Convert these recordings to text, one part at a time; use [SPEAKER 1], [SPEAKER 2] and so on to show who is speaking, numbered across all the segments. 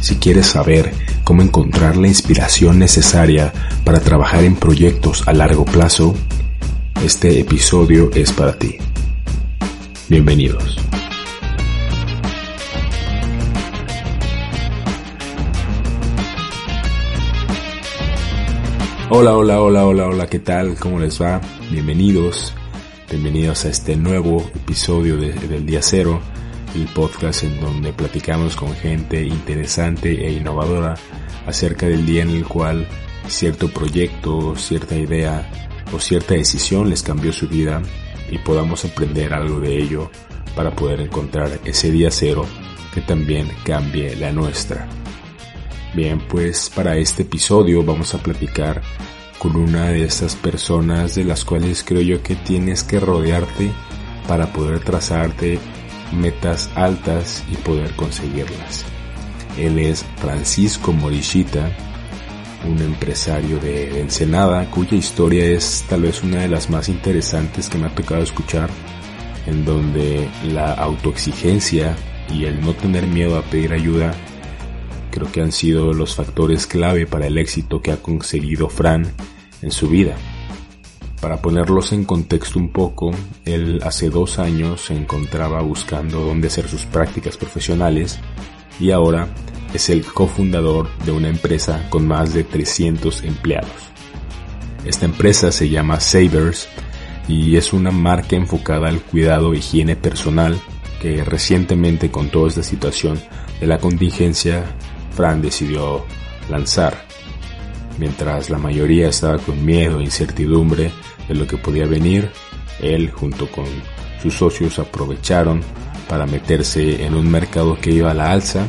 [SPEAKER 1] Si quieres saber cómo encontrar la inspiración necesaria para trabajar en proyectos a largo plazo, este episodio es para ti. Bienvenidos. Hola, hola, hola, hola, hola, ¿qué tal? ¿Cómo les va? Bienvenidos, bienvenidos a este nuevo episodio del Día Cero, el podcast en donde platicamos con gente interesante e innovadora acerca del día en el cual cierto proyecto, cierta idea o cierta decisión les cambió su vida y podamos aprender algo de ello para poder encontrar ese día cero que también cambie la nuestra. Bien, pues para este episodio vamos a platicar con una de esas personas de las cuales creo yo que tienes que rodearte para poder trazarte metas altas y poder conseguirlas. Él es Francisco Morichita, un empresario de Ensenada cuya historia es tal vez una de las más interesantes que me ha tocado escuchar, en donde la autoexigencia y el no tener miedo a pedir ayuda creo que han sido los factores clave para el éxito que ha conseguido Fran en su vida. Para ponerlos en contexto un poco, él hace dos años se encontraba buscando dónde hacer sus prácticas profesionales y ahora es el cofundador de una empresa con más de 300 empleados. Esta empresa se llama Savers y es una marca enfocada al cuidado e higiene personal que recientemente con toda esta situación de la contingencia Fran decidió lanzar. Mientras la mayoría estaba con miedo e incertidumbre de lo que podía venir, él junto con sus socios aprovecharon para meterse en un mercado que iba a la alza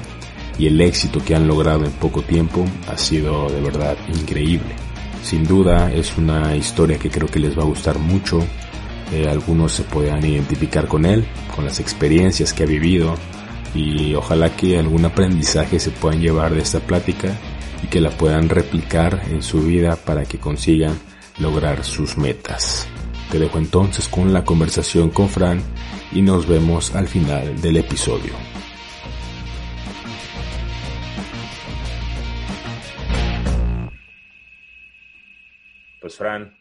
[SPEAKER 1] y el éxito que han logrado en poco tiempo ha sido de verdad increíble. Sin duda es una historia que creo que les va a gustar mucho. Eh, algunos se puedan identificar con él, con las experiencias que ha vivido, y ojalá que algún aprendizaje se puedan llevar de esta plática y que la puedan replicar en su vida para que consigan lograr sus metas. Te dejo entonces con la conversación con Fran y nos vemos al final del episodio. Pues Fran,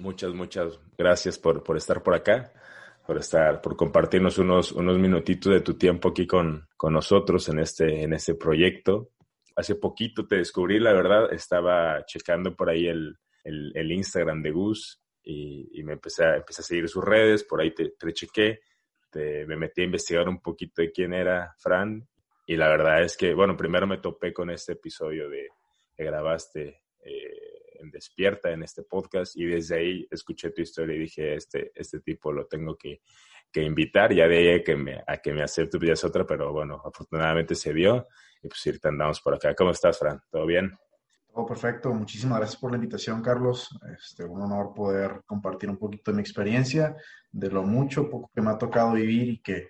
[SPEAKER 1] muchas, muchas gracias por, por estar por acá por estar, por compartirnos unos, unos minutitos de tu tiempo aquí con, con nosotros en este, en este proyecto. Hace poquito te descubrí, la verdad, estaba checando por ahí el, el, Instagram de Gus y, me empecé a, empecé a seguir sus redes, por ahí te, te chequé, te, me metí a investigar un poquito de quién era Fran y la verdad es que, bueno, primero me topé con este episodio de, que grabaste eh, en Despierta, en este podcast, y desde ahí escuché tu historia y dije, este, este tipo lo tengo que, que invitar, ya de ahí a que me, a que me acepte, pues ya es otra, pero bueno, afortunadamente se dio, y pues ahorita andamos por acá. ¿Cómo estás, Fran? ¿Todo bien?
[SPEAKER 2] Todo perfecto, muchísimas gracias por la invitación, Carlos. Este, un honor poder compartir un poquito de mi experiencia, de lo mucho, poco que me ha tocado vivir y que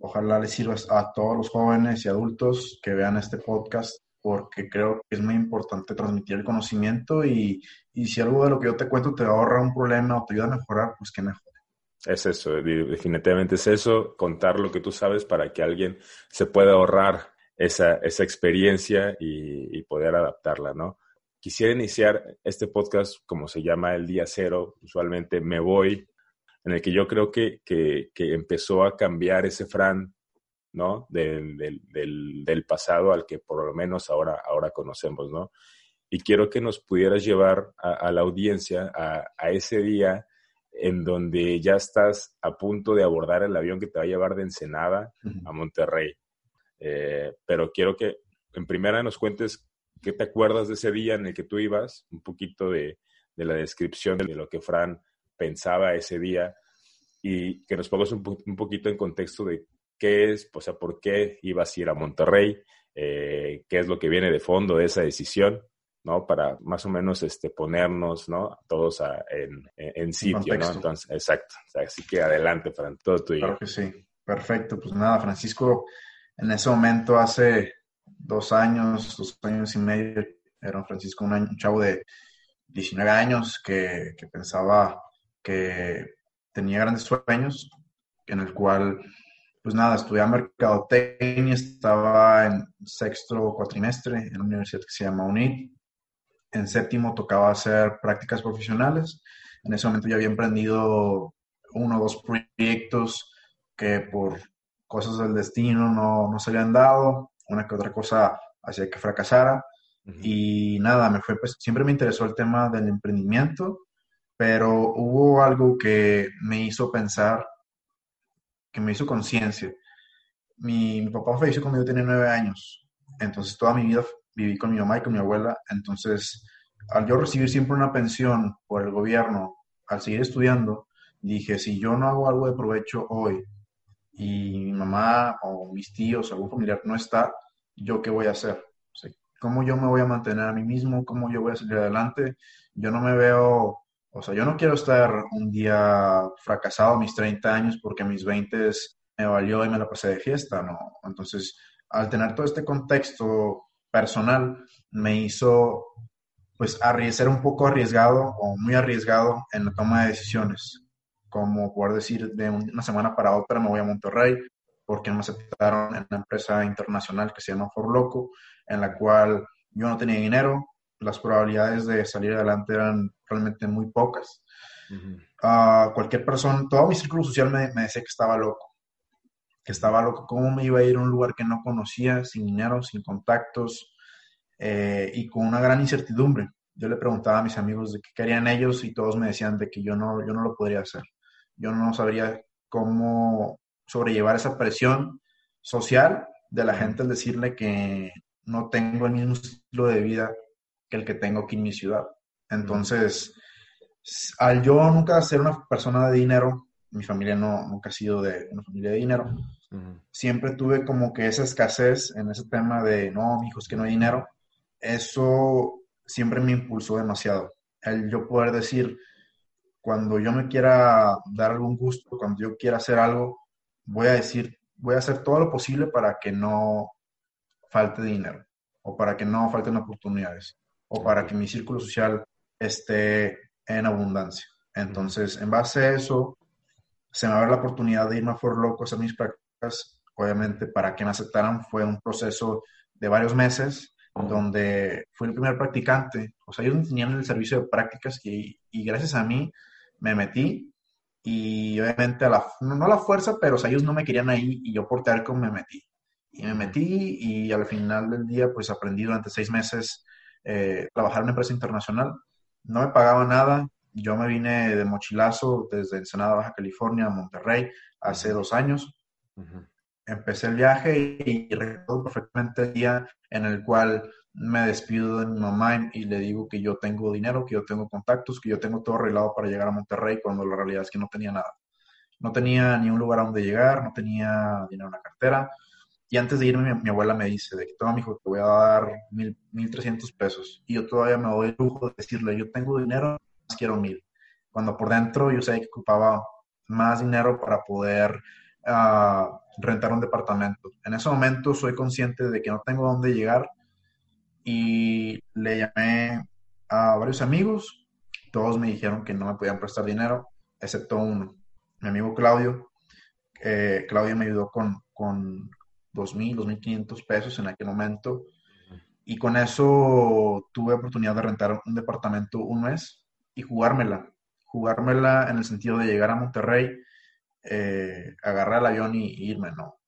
[SPEAKER 2] ojalá les sirva a todos los jóvenes y adultos que vean este podcast porque creo que es muy importante transmitir el conocimiento y, y, si algo de lo que yo te cuento te ahorra un problema o te ayuda a mejorar, pues qué mejor.
[SPEAKER 1] Es eso, definitivamente es eso, contar lo que tú sabes para que alguien se pueda ahorrar esa, esa experiencia y, y poder adaptarla, ¿no? Quisiera iniciar este podcast como se llama el día cero, usualmente me voy, en el que yo creo que, que, que empezó a cambiar ese Fran ¿no? Del, del, del, pasado al que por lo menos ahora, ahora conocemos, ¿no? Y quiero que nos pudieras llevar a, la audiencia a, a, ese día en donde ya estás a punto de abordar el avión que te va a llevar de Ensenada a Monterrey. Eh, pero quiero que en primera nos cuentes qué te acuerdas de ese día en el que tú ibas, un poquito de, de la descripción de lo que Fran pensaba ese día y que nos pongas un, un poquito en contexto de qué es, o sea, por qué ibas a ir a Monterrey, eh, qué es lo que viene de fondo de esa decisión, ¿no? Para más o menos este, ponernos, ¿no? Todos en, en, sitio, ¿no? Entonces, exacto. así que adelante, para todo tuyo.
[SPEAKER 2] Claro que sí. Perfecto. Pues nada, Francisco, en ese momento, hace dos años, dos años y medio, era Francisco un, un chavo de 19 años que, que pensaba que tenía grandes sueños, en el cual pues nada, estudié mercadotecnia, estaba en sexto cuatrimestre en una universidad que se llama UNIT. En séptimo tocaba hacer prácticas profesionales. En ese momento ya había emprendido uno o dos proyectos que por cosas del destino no, no se habían dado. Una que otra cosa hacía que fracasara. Y nada, me fue, pues siempre me interesó el tema del emprendimiento, pero hubo algo que me hizo pensar, que me hizo conciencia. Mi, mi, papá falleció cuando yo tenía nueve años, entonces toda mi vida viví con mi mamá y con mi abuela, entonces al yo recibir siempre una pensión por el gobierno, al seguir estudiando, dije, si yo no hago algo de provecho hoy y mi mamá o mis tíos, algún familiar no está, ¿yo qué voy a hacer? ¿Cómo yo me voy a mantener a mí mismo? ¿Cómo yo voy a salir adelante? Yo no me veo, o sea, yo no quiero estar un día fracasado a mis 30 años porque mis 20 me valió y me la pasé de fiesta, ¿no? Entonces, al tener todo este contexto personal, me hizo, pues, ser un poco arriesgado o muy arriesgado en la toma de decisiones. Como poder decir, de una semana para otra me voy a Monterrey, porque me aceptaron en una empresa internacional que se llama Forloco, en la cual yo no tenía dinero, las probabilidades de salir adelante eran realmente muy pocas. Uh cualquier persona, todo mi círculo social me, me, decía que estaba loco, que estaba loco, cómo me iba a ir a un lugar que no conocía, sin dinero, sin contactos eh, y con una gran incertidumbre. Yo le preguntaba a mis amigos de qué querían ellos y todos me decían de que yo no, yo no lo podría hacer. Yo no sabría cómo sobrellevar esa presión social de la gente al decirle que no tengo el mismo estilo de vida que el que tengo aquí en mi ciudad. Entonces, al yo nunca ser una persona de dinero, mi familia no, nunca ha sido de una familia de dinero, siempre tuve como que esa escasez en ese tema de, no, mi hijo, es que no hay dinero. Eso siempre me impulsó demasiado. El yo poder decir, cuando yo me quiera dar algún gusto, cuando yo quiera hacer algo, voy a decir, voy a hacer todo lo posible para que no falte dinero o para que no falten oportunidades o para que mi círculo social esté en abundancia. Entonces, en base a eso, se me va a dar la oportunidad de irme a For Loco a hacer mis prácticas. Obviamente, para que me aceptaran fue un proceso de varios meses donde fui el primer practicante. O sea, ellos tenían el servicio de prácticas y, y gracias a mí me metí y obviamente, a la, no a la fuerza, pero ellos no me querían ahí y yo por terco me metí. Y me metí y al final del día, pues aprendí durante seis meses eh, trabajar en una empresa internacional. No me pagaba nada. Yo me vine de mochilazo desde Ensenada, Baja California, a Monterrey, hace dos años. Empecé el viaje y recuerdo perfectamente el día en el cual me despido de mi mamá y le digo que yo tengo dinero, que yo tengo contactos, que yo tengo todo arreglado para llegar a Monterrey, cuando la realidad es que no tenía nada. No tenía ni un lugar a donde llegar, no tenía dinero en la cartera. Y antes de irme, mi, abuela me dice, de que toma, mi hijo, te voy a dar mil, mil trescientos pesos. Y yo todavía me doy el lujo de decirle, yo tengo dinero, quiero mil. Cuando por dentro yo sé que ocupaba más dinero para poder uh, rentar un departamento. En ese momento soy consciente de que no tengo dónde llegar y le llamé a varios amigos. Todos me dijeron que no me podían prestar dinero, excepto uno, mi amigo Claudio. Eh, Claudio me ayudó con, con 2.000, 2.500 pesos en aquel momento. Y con eso tuve oportunidad de rentar un departamento un mes y jugármela. Jugármela en el sentido de llegar a Monterrey, eh, agarrar el avión y, y irme, ¿no?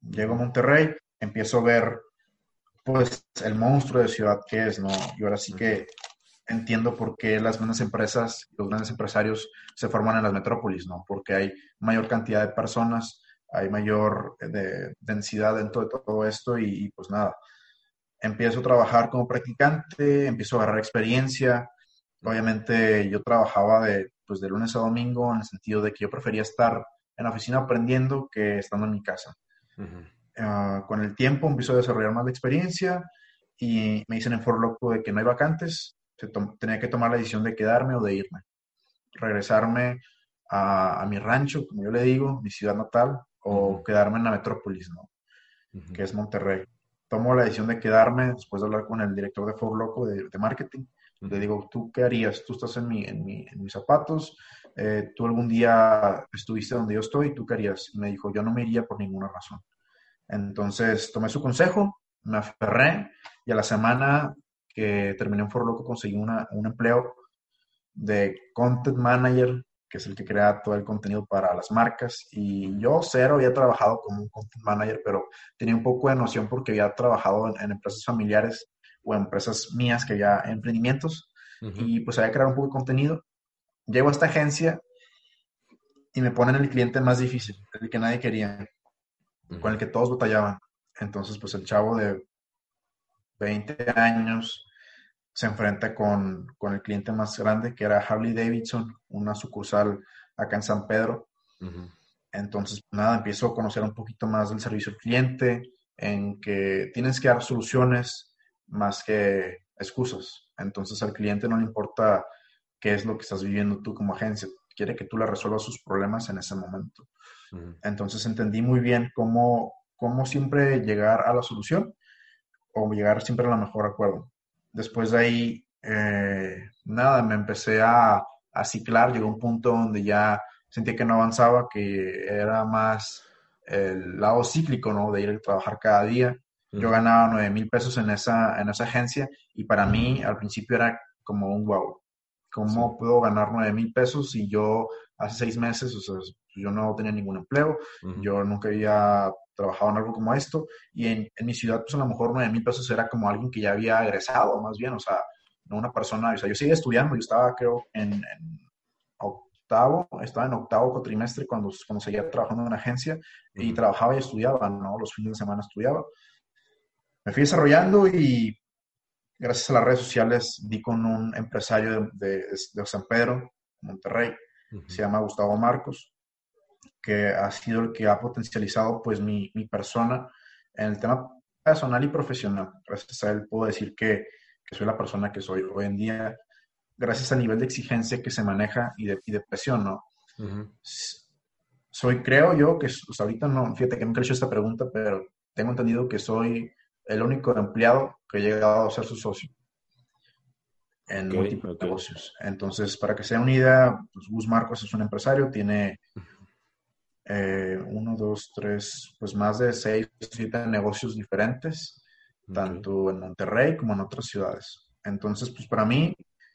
[SPEAKER 2] Llego a Monterrey, empiezo a ver pues el monstruo de ciudad que es, ¿no? Y ahora sí que entiendo por qué las grandes empresas, los grandes empresarios se forman en las metrópolis, ¿no? Porque hay mayor cantidad de personas, hay mayor eh, de, densidad dentro de todo esto y, pues nada, empiezo a trabajar como practicante, empiezo a agarrar experiencia. Obviamente yo trabajaba de, pues, de lunes a domingo en el sentido de que yo prefería estar en la oficina aprendiendo que estando en mi casa. Ah, con el tiempo empiezo a desarrollar más la experiencia y me dicen en For Loco de que no hay vacantes, tenía que tomar la decisión de quedarme o de irme, regresarme a, mi rancho, como yo le digo, mi ciudad natal, o quedarme en la metrópolis, ¿no? Que es Monterrey. Tomo la decisión de quedarme después de hablar con el director de For Loco de, marketing. Le digo, ¿tú qué harías? Tú estás en, mi, en, mi, en mis zapatos, eh, tú algún día estuviste donde yo estoy, ¿tú qué harías? Me dijo, yo no me iría por ninguna razón. Entonces tomé su consejo, me aferré y a la semana que terminé en Foro Loco conseguí una, un empleo de content manager, que es el que crea todo el contenido para las marcas. Y yo cero había trabajado como un content manager, pero tenía un poco de noción porque había trabajado en, empresas familiares o empresas mías que ya emprendimientos. Y pues había creado un poco de contenido. Llego a esta agencia y me ponen el cliente más difícil, el que nadie quería, con el que todos batallaban. Entonces, pues el chavo de 20 años se enfrenta con, con, el cliente más grande, que era Harley Davidson, una sucursal acá en San Pedro. Entonces, nada, empiezo a conocer un poquito más del servicio al cliente, en que tienes que dar soluciones más que excusas. Entonces, al cliente no le importa qué es lo que estás viviendo tú como agencia, quiere que tú le resuelvas sus problemas en ese momento. Entonces, entendí muy bien cómo, cómo siempre llegar a la solución o llegar siempre a la mejor acuerdo. Después de ahí, eh, nada, me empecé a, a, ciclar, llegó un punto donde ya sentía que no avanzaba, que era más el lado cíclico, ¿no? De ir a trabajar cada día. Yo ganaba 9 mil pesos en esa, en esa agencia y para mí al principio era como un wow. ¿Cómo puedo ganar 9 mil pesos si yo hace seis meses, o sea, yo no tenía ningún empleo, yo nunca había trabajado en algo como esto, y en, en mi ciudad, pues a lo mejor 9 mil pesos era como alguien que ya había egresado, más bien, o sea, no una persona, o sea, yo seguía estudiando, yo estaba, creo, en, en octavo, estaba en octavo trimestre cuando, cuando seguía trabajando en una agencia, y trabajaba y estudiaba, ¿no? Los fines de semana estudiaba. Me fui desarrollando y gracias a las redes sociales di con un empresario de, de, de San Pedro, Monterrey, se llama Gustavo Marcos, que ha sido el que ha potencializado pues mi, mi, persona en el tema personal y profesional. Gracias a él puedo decir que, que, soy la persona que soy hoy en día, gracias al nivel de exigencia que se maneja y de, y de presión, ¿no? Soy, creo yo, que ahorita no, fíjate que nunca he hecho esta pregunta, pero tengo entendido que soy el único empleado que ha llegado a ser su socio en múltiples negocios. Entonces, para que sea una idea, pues Gus Marcos es un empresario, tiene eh, uno, dos, tres, pues más de seis, siete negocios diferentes, tanto en Monterrey como en otras ciudades. Entonces, pues para mí,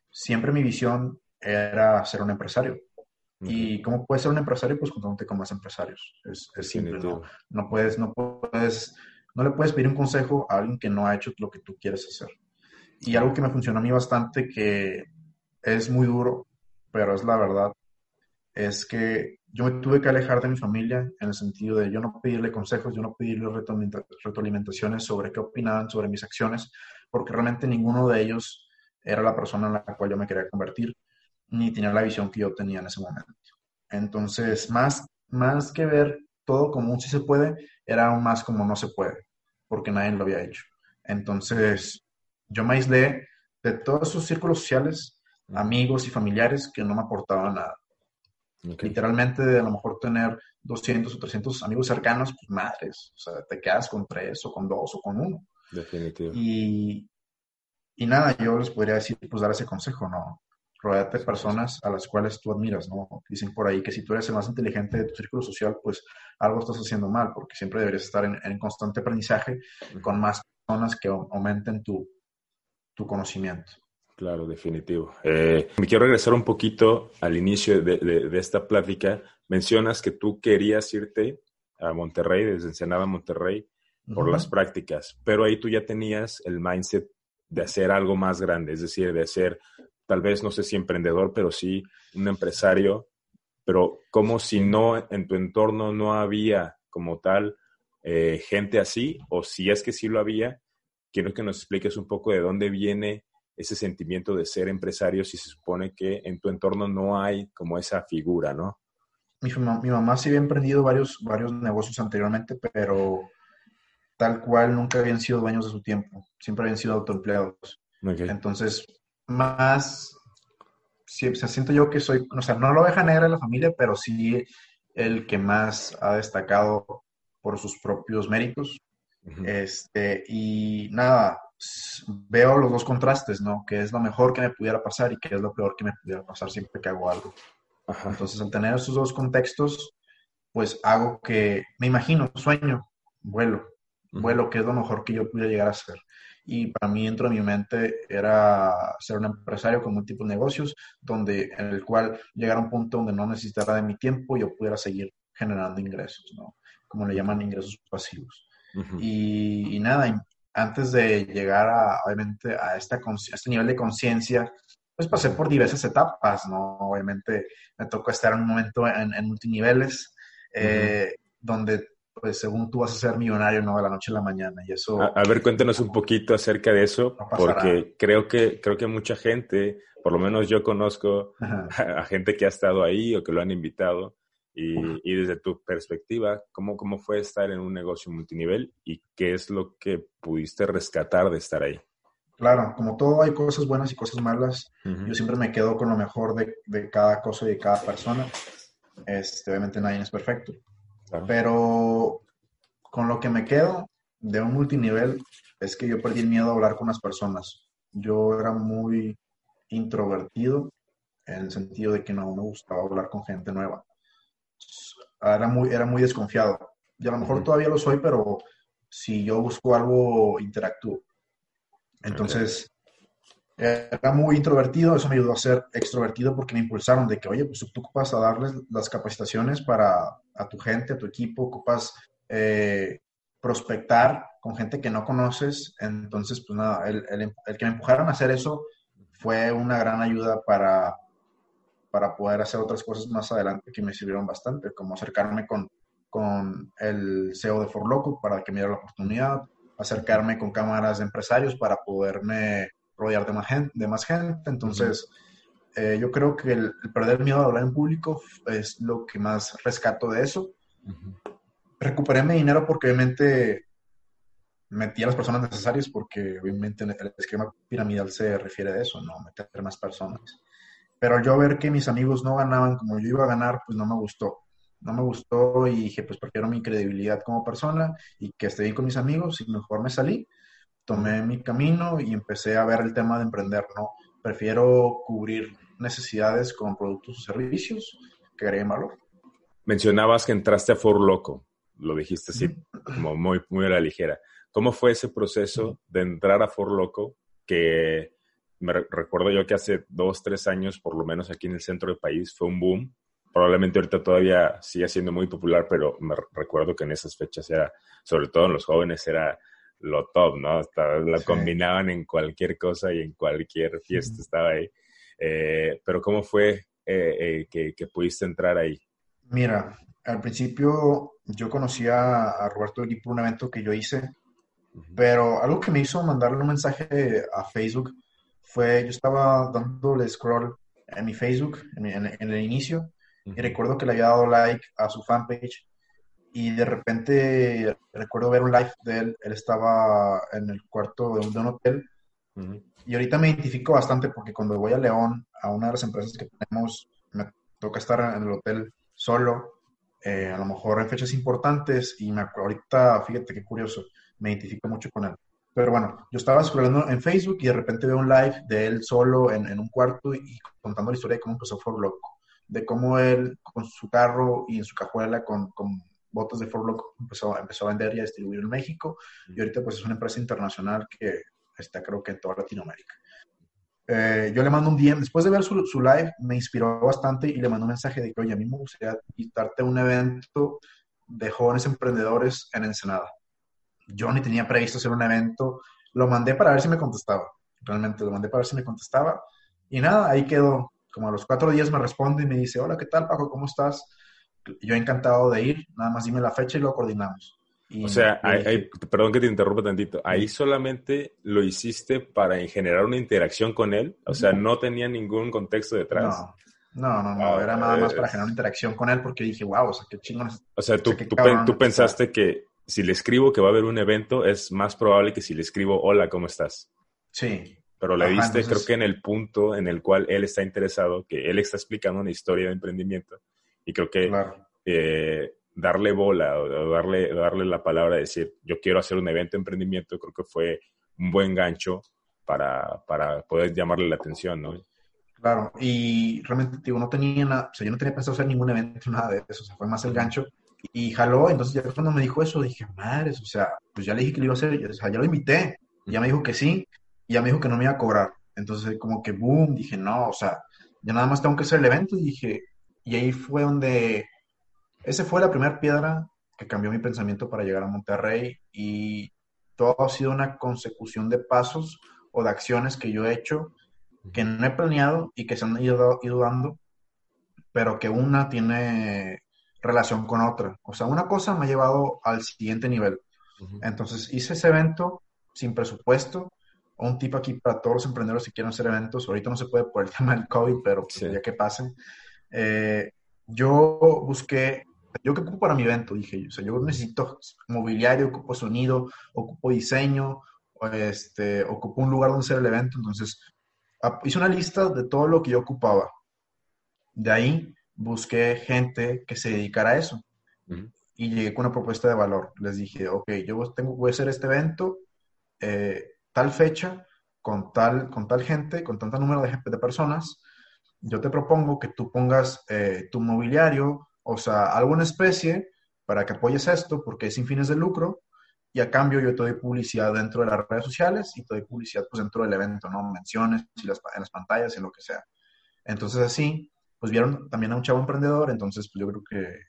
[SPEAKER 2] siempre mi visión era ser un empresario. ¿Y cómo puedes ser un empresario? Pues contándote con más empresarios. Es, es simple, ¿no? No puedes, no puedes, no le puedes pedir un consejo a alguien que no ha hecho lo que tú quieres hacer. Y algo que me funcionó a mí bastante, que es muy duro, pero es la verdad, es que yo me tuve que alejar de mi familia en el sentido de yo no pedirle consejos, yo no pedirle retroalimentaciones sobre qué opinaban sobre mis acciones, porque realmente ninguno de ellos era la persona en la cual yo me quería convertir, ni tenía la visión que yo tenía en ese momento. Entonces, más, más que ver todo como un sí se puede, era aún más como no se puede, porque nadie lo había hecho. Entonces, yo me aislé de todos esos círculos sociales, amigos y familiares que no me aportaban nada. Literalmente, de a lo mejor tener 200 o 300 amigos cercanos, pues madres, o sea, te quedas con tres o con dos o con uno.
[SPEAKER 1] Definitivo.
[SPEAKER 2] Y, y nada, yo les podría decir, pues dar ese consejo, ¿no? Rodeate de personas a las cuales tú admiras, ¿no? Dicen por ahí que si tú eres el más inteligente de tu círculo social, pues algo estás haciendo mal, porque siempre deberías estar en, en constante aprendizaje con más personas que aumenten tu, tu conocimiento.
[SPEAKER 1] Claro, definitivo. Eh, me quiero regresar un poquito al inicio de, de, esta plática. Mencionas que tú querías irte a Monterrey, desde Ensenada a Monterrey, por uh -huh. las prácticas, pero ahí tú ya tenías el mindset de hacer algo más grande, es decir, de ser, tal vez, no sé si emprendedor, pero sí un empresario, pero como si no, en tu entorno no había como tal eh, gente así, o si es que sí lo había, quiero que nos expliques un poco de dónde viene ese sentimiento de ser empresario si se supone que en tu entorno no hay como esa figura, ¿no?
[SPEAKER 2] Mi, mi mamá sí había emprendido varios, varios negocios anteriormente, pero tal cual nunca habían sido dueños de su tiempo, siempre habían sido autoempleados. Okay. Entonces, más, sí, o sea, siento yo que soy, o sea, no lo deja negra en la familia, pero sí el que más ha destacado por sus propios méritos. Uh -huh. Este, y nada, veo los dos contrastes, ¿no? Que es lo mejor que me pudiera pasar y que es lo peor que me pudiera pasar siempre que hago algo. Entonces, al tener esos dos contextos, pues hago que, me imagino, sueño, vuelo, vuelo, que es lo mejor que yo pudiera llegar a hacer. Y para mí, dentro de mi mente, era ser un empresario con múltiples negocios, donde, en el cual llegara a un punto donde no necesitara de mi tiempo y yo pudiera seguir generando ingresos, ¿no? Como le llaman ingresos pasivos. y, y, nada, antes de llegar a, obviamente, a, esta, este nivel de conciencia, pues pasé por diversas etapas, ¿no? Obviamente me tocó estar en un momento en, multiniveles, eh, donde, pues, según tú vas a ser millonario, ¿no? De la noche a la mañana, y eso...
[SPEAKER 1] A, ver, cuéntanos un poquito acerca de eso, porque creo que, creo que mucha gente, por lo menos yo conozco a, gente que ha estado ahí o que lo han invitado, y, desde tu perspectiva, ¿cómo, ¿cómo fue estar en un negocio multinivel y qué es lo que pudiste rescatar de estar ahí?
[SPEAKER 2] Claro, como todo hay cosas buenas y cosas malas. Yo siempre me quedo con lo mejor de, de, cada cosa y de cada persona. Este, obviamente nadie es perfecto. Pero con lo que me quedo de un multinivel es que yo perdí el miedo a hablar con las personas. Yo era muy introvertido en el sentido de que no me gustaba hablar con gente nueva era muy, era muy desconfiado. Y a lo mejor todavía lo soy, pero si yo busco algo, interactúo. Entonces, era muy introvertido, eso me ayudó a ser extrovertido porque me impulsaron de que, oye, pues tú ocupas a darles las capacitaciones para a tu gente, a tu equipo, ocupas eh, prospectar con gente que no conoces. Entonces, pues nada, el, el, el que me empujaron a hacer eso fue una gran ayuda para para poder hacer otras cosas más adelante que me sirvieron bastante, como acercarme con, con el CEO de Forloco para que me diera la oportunidad, acercarme con cámaras de empresarios para poderme rodear de más gente. De más gente. Entonces, eh, yo creo que el, perder miedo a hablar en público es lo que más rescato de eso. Recuperé mi dinero porque obviamente metí a las personas necesarias porque obviamente el esquema piramidal se refiere a eso, no meter más personas. Pero yo ver que mis amigos no ganaban como yo iba a ganar, pues no me gustó. No me gustó y dije, pues prefiero mi credibilidad como persona y que esté bien con mis amigos y mejor me salí, tomé mi camino y empecé a ver el tema de emprender, ¿no? Prefiero cubrir necesidades con productos o servicios que agreguen valor.
[SPEAKER 1] Mencionabas que entraste a For Loco, lo dijiste así, como muy, muy a la ligera. ¿Cómo fue ese proceso de entrar a For Loco que me recuerdo yo que hace dos, tres años, por lo menos aquí en el centro del país, fue un boom. Probablemente ahorita todavía sigue siendo muy popular, pero me recuerdo que en esas fechas era, sobre todo en los jóvenes, era lo top, ¿no? Hasta lo combinaban en cualquier cosa y en cualquier fiesta estaba ahí. Eh, pero ¿cómo fue eh, eh, que, pudiste entrar ahí?
[SPEAKER 2] Mira, al principio yo conocía a Roberto Gui por un evento que yo hice, pero algo que me hizo mandarle un mensaje a Facebook fue, yo estaba dándole scroll en mi Facebook, en, el inicio, y recuerdo que le había dado like a su fanpage, y de repente recuerdo ver un live de él, él estaba en el cuarto de un, hotel, y ahorita me identifico bastante porque cuando voy a León, a una de las empresas que tenemos, me toca estar en el hotel solo, eh, a lo mejor en fechas importantes, y me, ahorita, fíjate qué curioso, me identifico mucho con él. Pero bueno, yo estaba scrollando en Facebook y de repente veo un live de él solo en, en un cuarto y contando la historia de cómo empezó For Loco, de cómo él con su carro y en su cajuela con, con botas de For Loco empezó, empezó a vender y a distribuir en México y ahorita pues es una empresa internacional que está creo que en toda Latinoamérica. Eh, yo le mando un DM, después de ver su, su, live, me inspiró bastante y le mando un mensaje de que, oye, a mí me gustaría invitarte a un evento de jóvenes emprendedores en Ensenada yo ni tenía previsto hacer un evento. Lo mandé para ver si me contestaba. Realmente lo mandé para ver si me contestaba. Y nada, ahí quedó. Como a los cuatro días me responde y me dice, hola, ¿qué tal, Paco? ¿Cómo estás? Yo encantado de ir. Nada más dime la fecha y lo coordinamos.
[SPEAKER 1] o sea, perdón que te interrumpa tantito. Ahí solamente lo hiciste para generar una interacción con él. O sea, no tenía ningún contexto detrás.
[SPEAKER 2] No, no, no. era nada más para generar una interacción con él porque dije, wow, o sea, qué chingón.
[SPEAKER 1] O sea, tú, tú pensaste que si le escribo que va a haber un evento, es más probable que si le escribo, hola, ¿cómo estás?
[SPEAKER 2] Sí.
[SPEAKER 1] Pero le diste, creo que en el punto en el cual él está interesado, que él está explicando una historia de emprendimiento. Y creo que eh, darle bola o darle, darle la palabra, de decir, yo quiero hacer un evento de emprendimiento, creo que fue un buen gancho para, para poder llamarle la atención, ¿no?
[SPEAKER 2] Claro, y realmente, digo, no tenía nada, o sea, yo no tenía pensado hacer ningún evento, nada de eso, o sea, fue más el gancho. Y jaló, entonces ya cuando me dijo eso, dije, madres, o sea, pues ya le dije que lo iba a hacer, o sea, ya lo invité, ya me dijo que sí, y ya me dijo que no me iba a cobrar. Entonces, como que, boom, dije, no, o sea, ya nada más tengo que hacer el evento, y dije, y ahí fue donde, esa fue la primera piedra que cambió mi pensamiento para llegar a Monterrey, y todo ha sido una consecución de pasos o de acciones que yo he hecho que no he planeado y que se han ido, ido dando, pero que una tiene relación con otra. O sea, una cosa me ha llevado al siguiente nivel. Entonces hice ese evento sin presupuesto. Un tip aquí para todos los emprendedores que quieran hacer eventos. Ahorita no se puede por el tema del COVID, pero pues, ya que pasen. Eh, yo busqué, yo qué ocupo para mi evento, dije yo. O sea, yo necesito mobiliario, ocupo sonido, ocupo diseño, este, ocupo un lugar donde hacer el evento. Entonces hice una lista de todo lo que yo ocupaba. De ahí busqué gente que se dedicara a eso. Y llegué con una propuesta de valor. Les dije, ok, yo tengo, voy a hacer este evento, eh, tal fecha, con tal, con tal gente, con tanto número de, de personas. Yo te propongo que tú pongas eh, tu mobiliario, o sea, alguna especie para que apoyes esto, porque es sin fines de lucro, y a cambio yo te doy publicidad dentro de las redes sociales y te doy publicidad pues dentro del evento, ¿no? Menciones y las, en las pantallas y lo que sea. Entonces así, pues vieron también a un chavo emprendedor, entonces pues yo creo que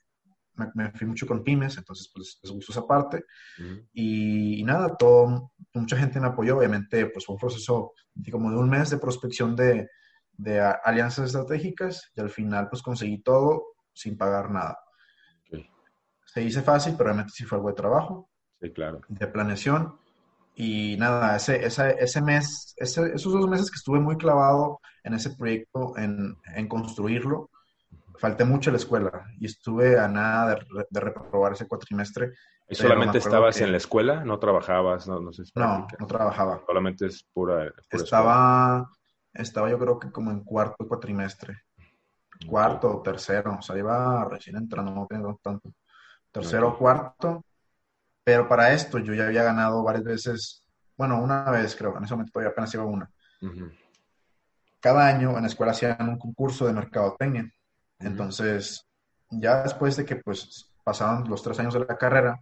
[SPEAKER 2] me, fui mucho con pymes, entonces pues les gustó esa parte. y, nada, todo, mucha gente me apoyó, obviamente pues fue un proceso como de un mes de prospección de, de alianzas estratégicas y al final pues conseguí todo sin pagar nada. Se hice fácil, pero realmente sí fue algo de trabajo.
[SPEAKER 1] Sí, claro.
[SPEAKER 2] De planeación. Y nada, ese, ese, ese mes, ese, esos dos meses que estuve muy clavado en ese proyecto, en, en construirlo, falté mucho a la escuela y estuve a nada de, de reprobar ese cuatrimestre.
[SPEAKER 1] ¿Y solamente estabas en la escuela? ¿No trabajabas? No, no, sé
[SPEAKER 2] no, no trabajaba.
[SPEAKER 1] Solamente es pura.
[SPEAKER 2] estaba, estaba yo creo que como en cuarto cuatrimestre. Cuarto o tercero, o sea, iba recién entrando, no tengo tanto. Tercero o cuarto, pero para esto yo ya había ganado varias veces, bueno, una vez creo, en ese momento todavía apenas iba una. Cada año en la escuela hacían un concurso de mercadotecnia. Entonces, ya después de que pues pasaban los tres años de la carrera,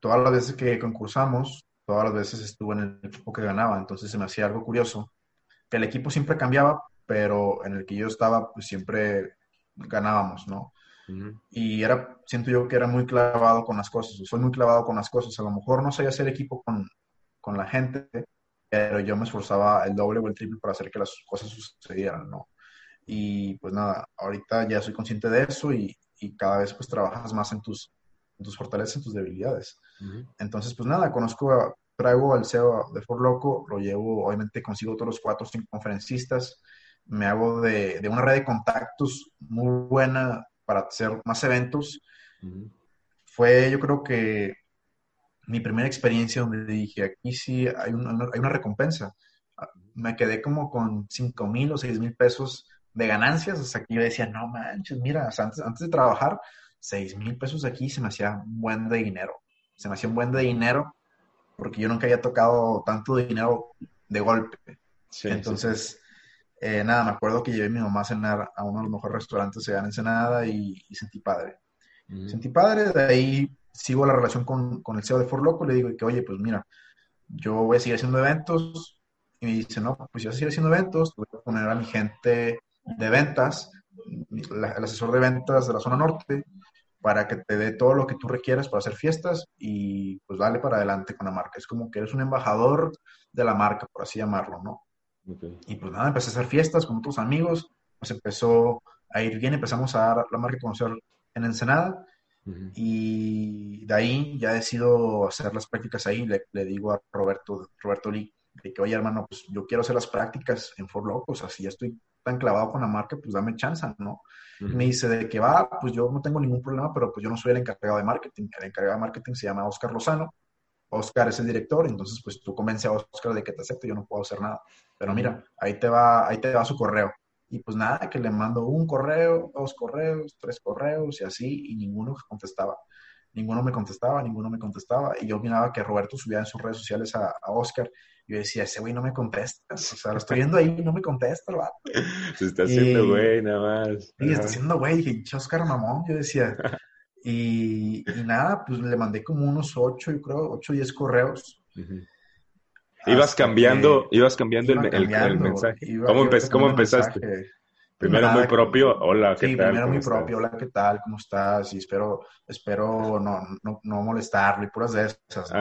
[SPEAKER 2] todas las veces que concursamos, todas las veces estuve en el equipo que ganaba. Entonces se me hacía algo curioso, el equipo siempre cambiaba, pero en el que yo estaba, pues siempre ganábamos, ¿no? Y era, siento yo que era muy clavado con las cosas, soy muy clavado con las cosas. A lo mejor no sabía hacer equipo con, con la gente, pero yo me esforzaba el doble o el triple para hacer que las cosas sucedieran, ¿no? Y pues nada, ahorita ya soy consciente de eso y, y cada vez pues trabajas más en tus, en tus fortalezas, en tus debilidades. Entonces, pues nada, conozco, traigo al CEO de For Loco, lo llevo, obviamente consigo todos los cuatro o cinco conferencistas, me hago de, de, una red de contactos muy buena para hacer más eventos. Fue, yo creo que mi primera experiencia donde dije, aquí sí hay una, hay una recompensa. Me quedé como con 5 mil o 6 mil pesos de ganancias. O sea, que yo decía, no manches, mira, antes, antes de trabajar, 6 mil pesos aquí se me hacía un buen de dinero. Se me hacía un buen de dinero porque yo nunca había tocado tanto dinero de golpe. Entonces, eh, nada, me acuerdo que llevé a mi mamá a cenar a uno de los mejores restaurantes allá en Ensenada y, y sentí padre. Sentí padre, de ahí sigo la relación con, con el CEO de For Loco, le digo que, oye, pues mira, yo voy a seguir haciendo eventos. Y me dice, no, pues yo voy a seguir haciendo eventos, voy a poner a mi gente de ventas, el asesor de ventas de la zona norte, para que te dé todo lo que tú requieras para hacer fiestas y pues dale para adelante con la marca. Es como que eres un embajador de la marca, por así llamarlo, ¿no? Y pues nada, empecé a hacer fiestas con otros amigos, pues empezó a ir bien, empezamos a dar la marca a conocer en Ensenada. Y de ahí ya decido hacer las prácticas ahí. Le, le, digo a Roberto, Roberto Lee, que oye hermano, pues yo quiero hacer las prácticas en For Locos, así ya estoy tan clavado con la marca, pues dame chance, ¿no? Me dice de que va, pues yo no tengo ningún problema, pero pues yo no soy el encargado de marketing. El encargado de marketing se llama Oscar Lozano. Oscar es el director, entonces pues tú convence a Oscar de que te acepte, yo no puedo hacer nada. Pero mira, ahí te va, ahí te va su correo. Y pues nada, que le mando un correo, dos correos, tres correos y así, y ninguno contestaba. ninguno me contestaba, ninguno me contestaba. Y yo miraba que Roberto subía en sus redes sociales a, a Oscar. Yo decía, ese güey no me contesta. O sea, lo estoy viendo ahí, no me contesta el vato.
[SPEAKER 1] Se está haciendo güey, nada más.
[SPEAKER 2] Sí, está haciendo güey. Dije, Oscar mamón. Yo decía. Y, y, nada, pues le mandé como unos ocho, yo creo, ocho o diez correos.
[SPEAKER 1] Ibas cambiando, ibas cambiando, el, el, mensaje. ¿Cómo, ¿cómo empezaste? Primero muy propio, hola,
[SPEAKER 2] ¿qué sí, tal? primero muy propio, hola, ¿qué tal? ¿Cómo estás? Y espero, espero no, no, no molestarlo y puras de esas.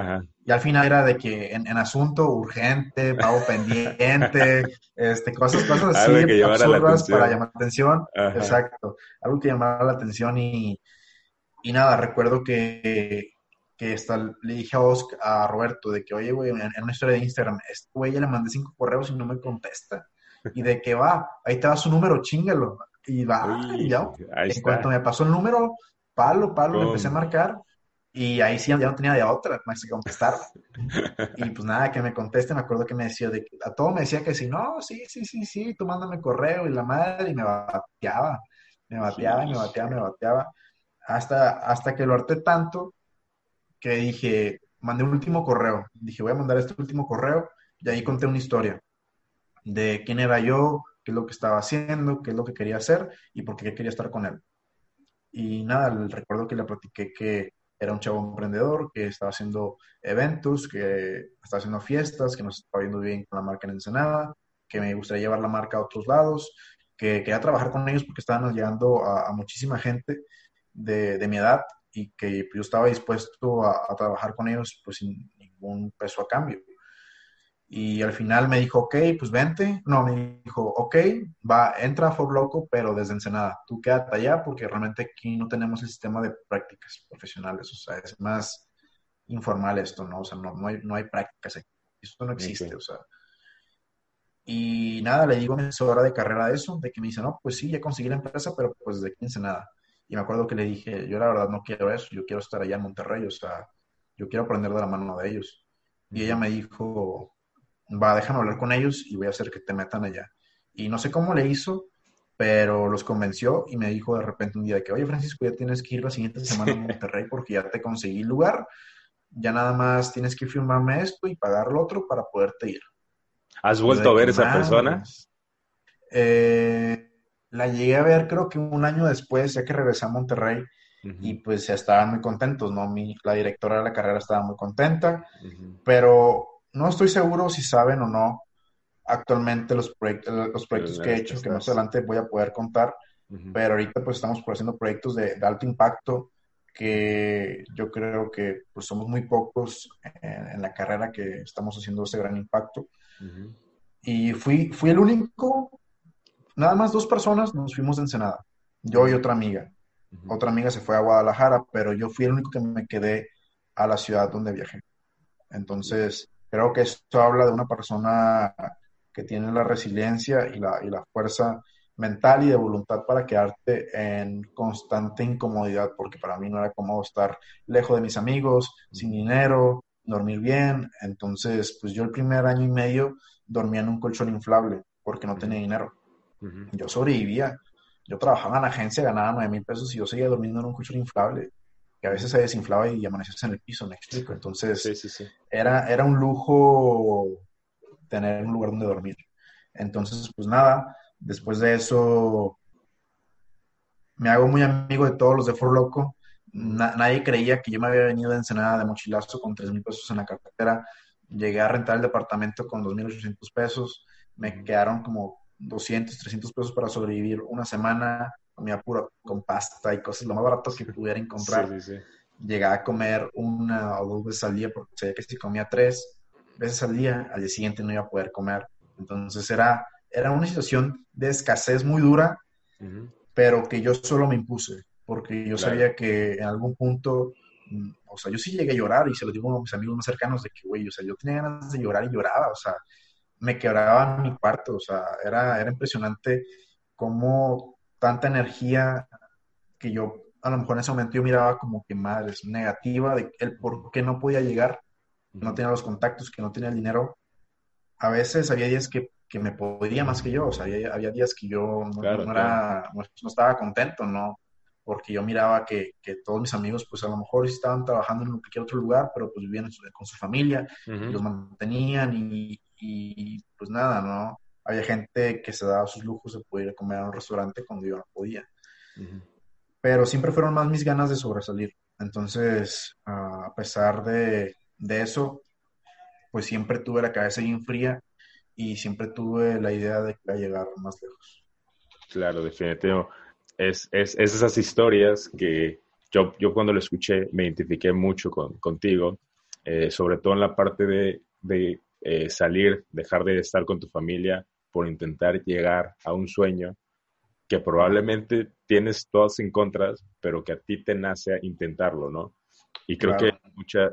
[SPEAKER 2] Y al final era de que en, en asunto urgente, pago pendiente, este, cosas, cosas así
[SPEAKER 1] absurdas
[SPEAKER 2] para llamar la atención. Exacto, algo que llamara la atención y, y nada, recuerdo que, que le dije a, Oscar, a Roberto de que, oye, güey, en, una historia de Instagram, este güey ya le mandé cinco correos y no me contesta. Y de que va, ahí te va su número, chingalo. Y va, y ya. en cuanto me pasó el número, palo, palo, le empecé a marcar. Y ahí sí ya no tenía de otra más que contestar. y pues nada, que me conteste, me acuerdo que me decía, de, a todo me decía que sí, no, sí, sí, sí, sí, tú mándame correo y la madre, y me bateaba, me bateaba, me bateaba, me bateaba, hasta, hasta que lo harté tanto que dije, mandé un último correo, dije, voy a mandar este último correo, y ahí conté una historia de quién era yo, qué es lo que estaba haciendo, qué es lo que quería hacer y por qué quería estar con él. Y nada, recuerdo que le platiqué que era un chavo emprendedor, que estaba haciendo eventos, que estaba haciendo fiestas, que nos estaba viendo bien con la marca en Ensenada, que me gustaría llevar la marca a otros lados, que quería trabajar con ellos porque estaban llegando a, muchísima gente de, mi edad y que yo estaba dispuesto a, a trabajar con ellos pues sin ningún peso a cambio. Y al final me dijo, ok, pues vente. No, me dijo, ok, va, entra a For Loco, pero desde Ensenada. Tú quédate allá porque realmente aquí no tenemos el sistema de prácticas profesionales. O sea, es más informal esto, ¿no? O sea, no, no, hay, no hay prácticas aquí. Esto no existe, o sea. Y nada, le digo a mi asesora de carrera de eso, de que me dice, no, pues sí, ya conseguí la empresa, pero pues desde aquí Ensenada. Y me acuerdo que le dije, yo la verdad no quiero eso, yo quiero estar allá en Monterrey, o sea, yo quiero aprender de la mano de ellos. Y ella me dijo, va, déjame hablar con ellos y voy a hacer que te metan allá. Y no sé cómo le hizo, pero los convenció y me dijo de repente un día que, oye Francisco, ya tienes que ir la siguiente semana a Monterrey porque ya te conseguí lugar, ya nada más tienes que firmarme esto y pagar lo otro para poderte ir.
[SPEAKER 1] ¿Has vuelto a ver esa persona?
[SPEAKER 2] Eh, la llegué a ver creo que un año después, ya que regresé a Monterrey, y pues estaban muy contentos, ¿no? Mi, la directora de la carrera estaba muy contenta, pero no estoy seguro si saben o no actualmente los, proyectos, los proyectos que he hecho, que más adelante voy a poder contar, pero ahorita pues estamos haciendo proyectos de, alto impacto que yo creo que pues somos muy pocos en, la carrera que estamos haciendo ese gran impacto. Y fui, fui el único, nada más dos personas nos fuimos de Ensenada, yo y otra amiga. Otra amiga se fue a Guadalajara, pero yo fui el único que me quedé a la ciudad donde viajé. Entonces, Creo que esto habla de una persona que tiene la resiliencia y la, y la fuerza mental y de voluntad para quedarte en constante incomodidad, porque para mí no era cómodo estar lejos de mis amigos, sin dinero, dormir bien. Entonces, pues yo el primer año y medio dormía en un colchón inflable porque no tenía dinero. Yo sobrevivía. Yo trabajaba en la agencia, ganaba 9 mil pesos y yo seguía durmiendo en un colchón inflable que a veces se desinflaba y amanecías en el piso, me explico. Entonces, Era, era un lujo tener un lugar donde dormir. Entonces, pues nada, después de eso me hago muy amigo de todos los de For Loco. nadie creía que yo me había venido de Ensenada de mochilazo con 3 mil pesos en la cartera. Llegué a rentar el departamento con 2.800 pesos. Me quedaron como 200, 300 pesos para sobrevivir una semana comía puro con pasta y cosas lo más barato que pudiera encontrar. Llegaba a comer una o dos veces al día porque sabía que si comía tres veces al día, al día siguiente no iba a poder comer. Entonces era, era una situación de escasez muy dura, pero que yo solo me impuse, porque yo sabía que en algún punto, mm, o sea, yo sí llegué a llorar y se lo digo a mis amigos más cercanos de que, güey, o sea, yo tenía ganas de llorar y lloraba, o sea, me quebraba mi cuarto, o sea, era, era impresionante cómo tanta energía que yo a lo mejor en ese momento yo miraba como que madres negativa de el por qué no podía llegar, no tenía los contactos, que no tenía el dinero. A veces había días que, que me podía más que yo, o sea, había, días que yo no, era, no, estaba contento, no, porque yo miraba que, que, todos mis amigos, pues a lo mejor estaban trabajando en cualquier otro lugar, pero pues vivían con su familia, los mantenían y, y, pues nada, ¿no? Había gente que se daba sus lujos de poder ir a comer a un restaurante cuando yo no podía. Pero siempre fueron más mis ganas de sobresalir. Entonces, a pesar de, de eso, pues siempre tuve la cabeza bien fría y siempre tuve la idea de llegar más lejos.
[SPEAKER 1] Claro, definitivo. Es, es, esas historias que yo, yo cuando lo escuché me identifiqué mucho con, contigo, eh, sobre todo en la parte de, de eh, salir, dejar de estar con tu familia por intentar llegar a un sueño que probablemente tienes todas en contra, pero que a ti te nace intentarlo, ¿no? Y creo que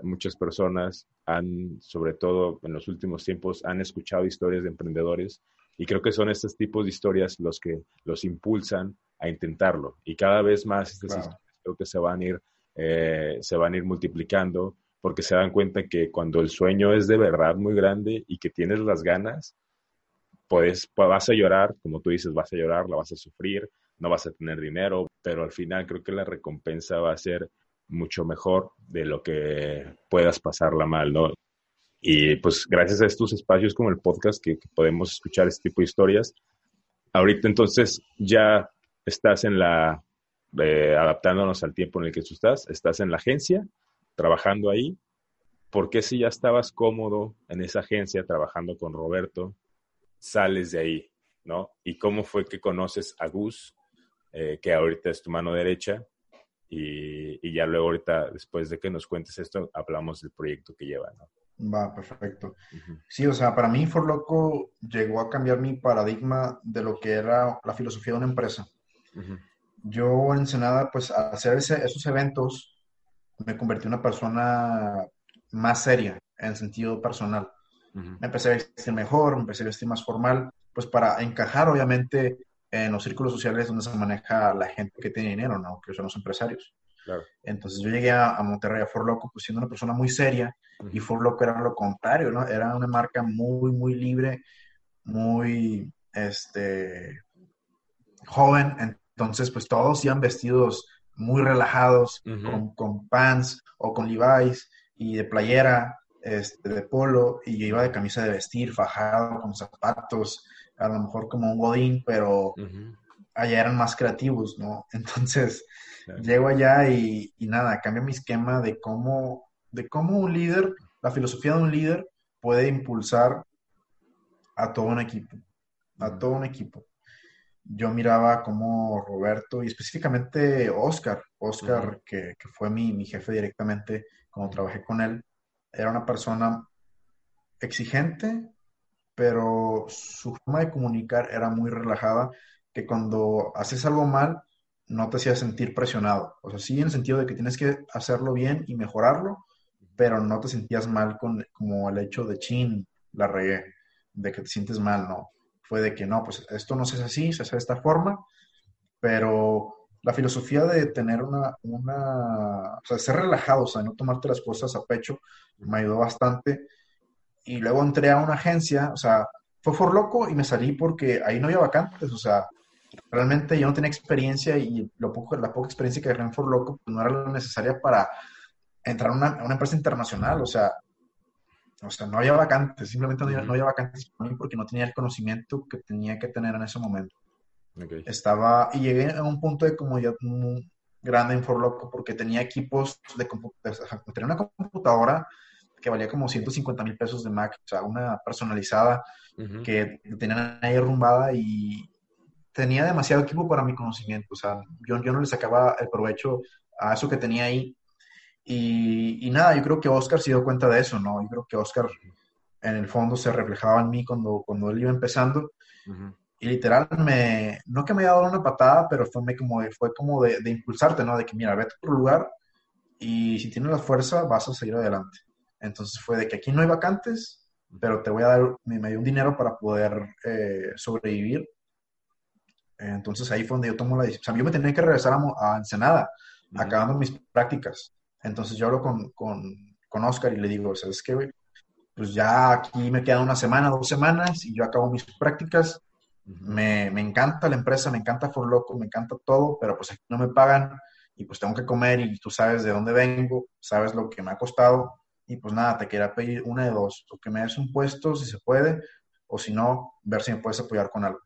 [SPEAKER 1] muchas personas han, sobre todo en los últimos tiempos, han escuchado historias de emprendedores y creo que son estos tipos de historias los que los impulsan a intentarlo. Y cada vez más estas historias creo que se van a ir, eh, se van a ir multiplicando porque se dan cuenta que cuando el sueño es de verdad muy grande y que tienes las ganas, pues, vas a llorar, como tú dices, vas a llorar, la vas a sufrir, no vas a tener dinero, pero al final creo que la recompensa va a ser mucho mejor de lo que puedas pasarla mal, ¿no? Y pues gracias a estos espacios como el podcast que, podemos escuchar este tipo de historias, ahorita entonces ya estás en la, eh, adaptándonos al tiempo en el que tú estás, estás en la agencia, trabajando ahí. ¿Por qué si ya estabas cómodo en esa agencia trabajando con Roberto, sales de ahí, ¿no? ¿Y cómo fue que conoces a Gus, eh, que ahorita es tu mano derecha, y, ya luego ahorita, después de que nos cuentes esto, hablamos del proyecto que lleva, ¿no?
[SPEAKER 2] Va, perfecto. Sí, o sea, para mí Forloco llegó a cambiar mi paradigma de lo que era la filosofía de una empresa. Yo en Senada, pues al hacer esos eventos, me convertí en una persona más seria en sentido personal. Me empecé a vestir mejor, me empecé a vestir más formal, pues para encajar obviamente en los círculos sociales donde se maneja la gente que tiene dinero, ¿no? Que son los empresarios. Entonces yo llegué a, Monterrey, a For Loco, pues siendo una persona muy seria, y For Loco era lo contrario, ¿no? Era una marca muy, muy libre, muy, este, joven, entonces pues todos iban vestidos muy relajados, con, con, pants o con Levi's y de playera, este, de polo, y yo iba de camisa de vestir, fajado, con zapatos, a lo mejor como un godín, pero allá eran más creativos, ¿no? Entonces, llego allá y, nada, cambia mi esquema de cómo, de cómo un líder, la filosofía de un líder puede impulsar a todo un equipo, a todo un equipo. Yo miraba como Roberto y específicamente Oscar, Oscar, que, que, fue mi, mi jefe directamente cuando trabajé con él, era una persona exigente, pero su forma de comunicar era muy relajada, que cuando haces algo mal, no te hacía sentir presionado. O sea, sí en el sentido de que tienes que hacerlo bien y mejorarlo, pero no te sentías mal con como el hecho de chin, la regué, de que te sientes mal, no. Fue de que no, pues esto no se hace así, se hace de esta forma, pero la filosofía de tener una, una, o sea, ser relajado, o sea, no tomarte las cosas a pecho, me ayudó bastante y luego entré a una agencia, o sea, fue por loco y me salí porque ahí no había vacantes, o sea, realmente yo no tenía experiencia y lo poco, la poca experiencia que agarré en For Loco pues, no era la necesaria para entrar a una, una, empresa internacional, o sea, o sea, no había vacantes, simplemente no había, vacantes para mí porque no tenía el conocimiento que tenía que tener en ese momento. Estaba, y llegué a un punto de como ya muy grande en For Loco porque tenía equipos de, de tenía una computadora que valía como 150 mil pesos de Mac, o sea, una personalizada que tenían ahí arrumbada y tenía demasiado equipo para mi conocimiento, o sea, yo, yo no le sacaba el provecho a eso que tenía ahí. Y, y, nada, yo creo que Oscar se dio cuenta de eso, ¿no? Yo creo que Oscar en el fondo se reflejaba en mí cuando, cuando él iba empezando. Y literal, me, no que me haya dado una patada, pero fue como, fue como de, de impulsarte, ¿no? De que, mira, vete a otro lugar y si tienes la fuerza vas a seguir adelante. Entonces fue de que aquí no hay vacantes, pero te voy a dar, me, dio un dinero para poder eh, sobrevivir. Entonces ahí fue donde yo tomo la decisión. O sea, yo me tenía que regresar a, a Ensenada, acabando mis prácticas. Entonces yo hablo con, con, con Oscar y le digo, ¿sabes qué, Pues ya aquí me queda una semana, dos semanas y yo acabo mis prácticas me, encanta la empresa, me encanta For Loco, me encanta todo, pero pues aquí no me pagan y pues tengo que comer y tú sabes de dónde vengo, sabes lo que me ha costado y pues nada, te quería pedir una de dos, o que me des un puesto si se puede, o si no, ver si me puedes apoyar con algo.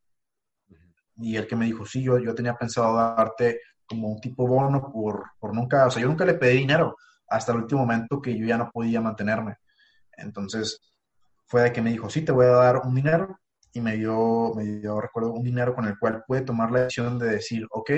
[SPEAKER 2] Y el que me dijo, sí, yo, yo tenía pensado darte como un tipo bono por, por nunca, o sea, yo nunca le pedí dinero hasta el último momento que yo ya no podía mantenerme. Entonces, fue de que me dijo, sí, te voy a dar un dinero y me dio, me dio, recuerdo, un dinero con el cual pude tomar la decisión de decir, ok,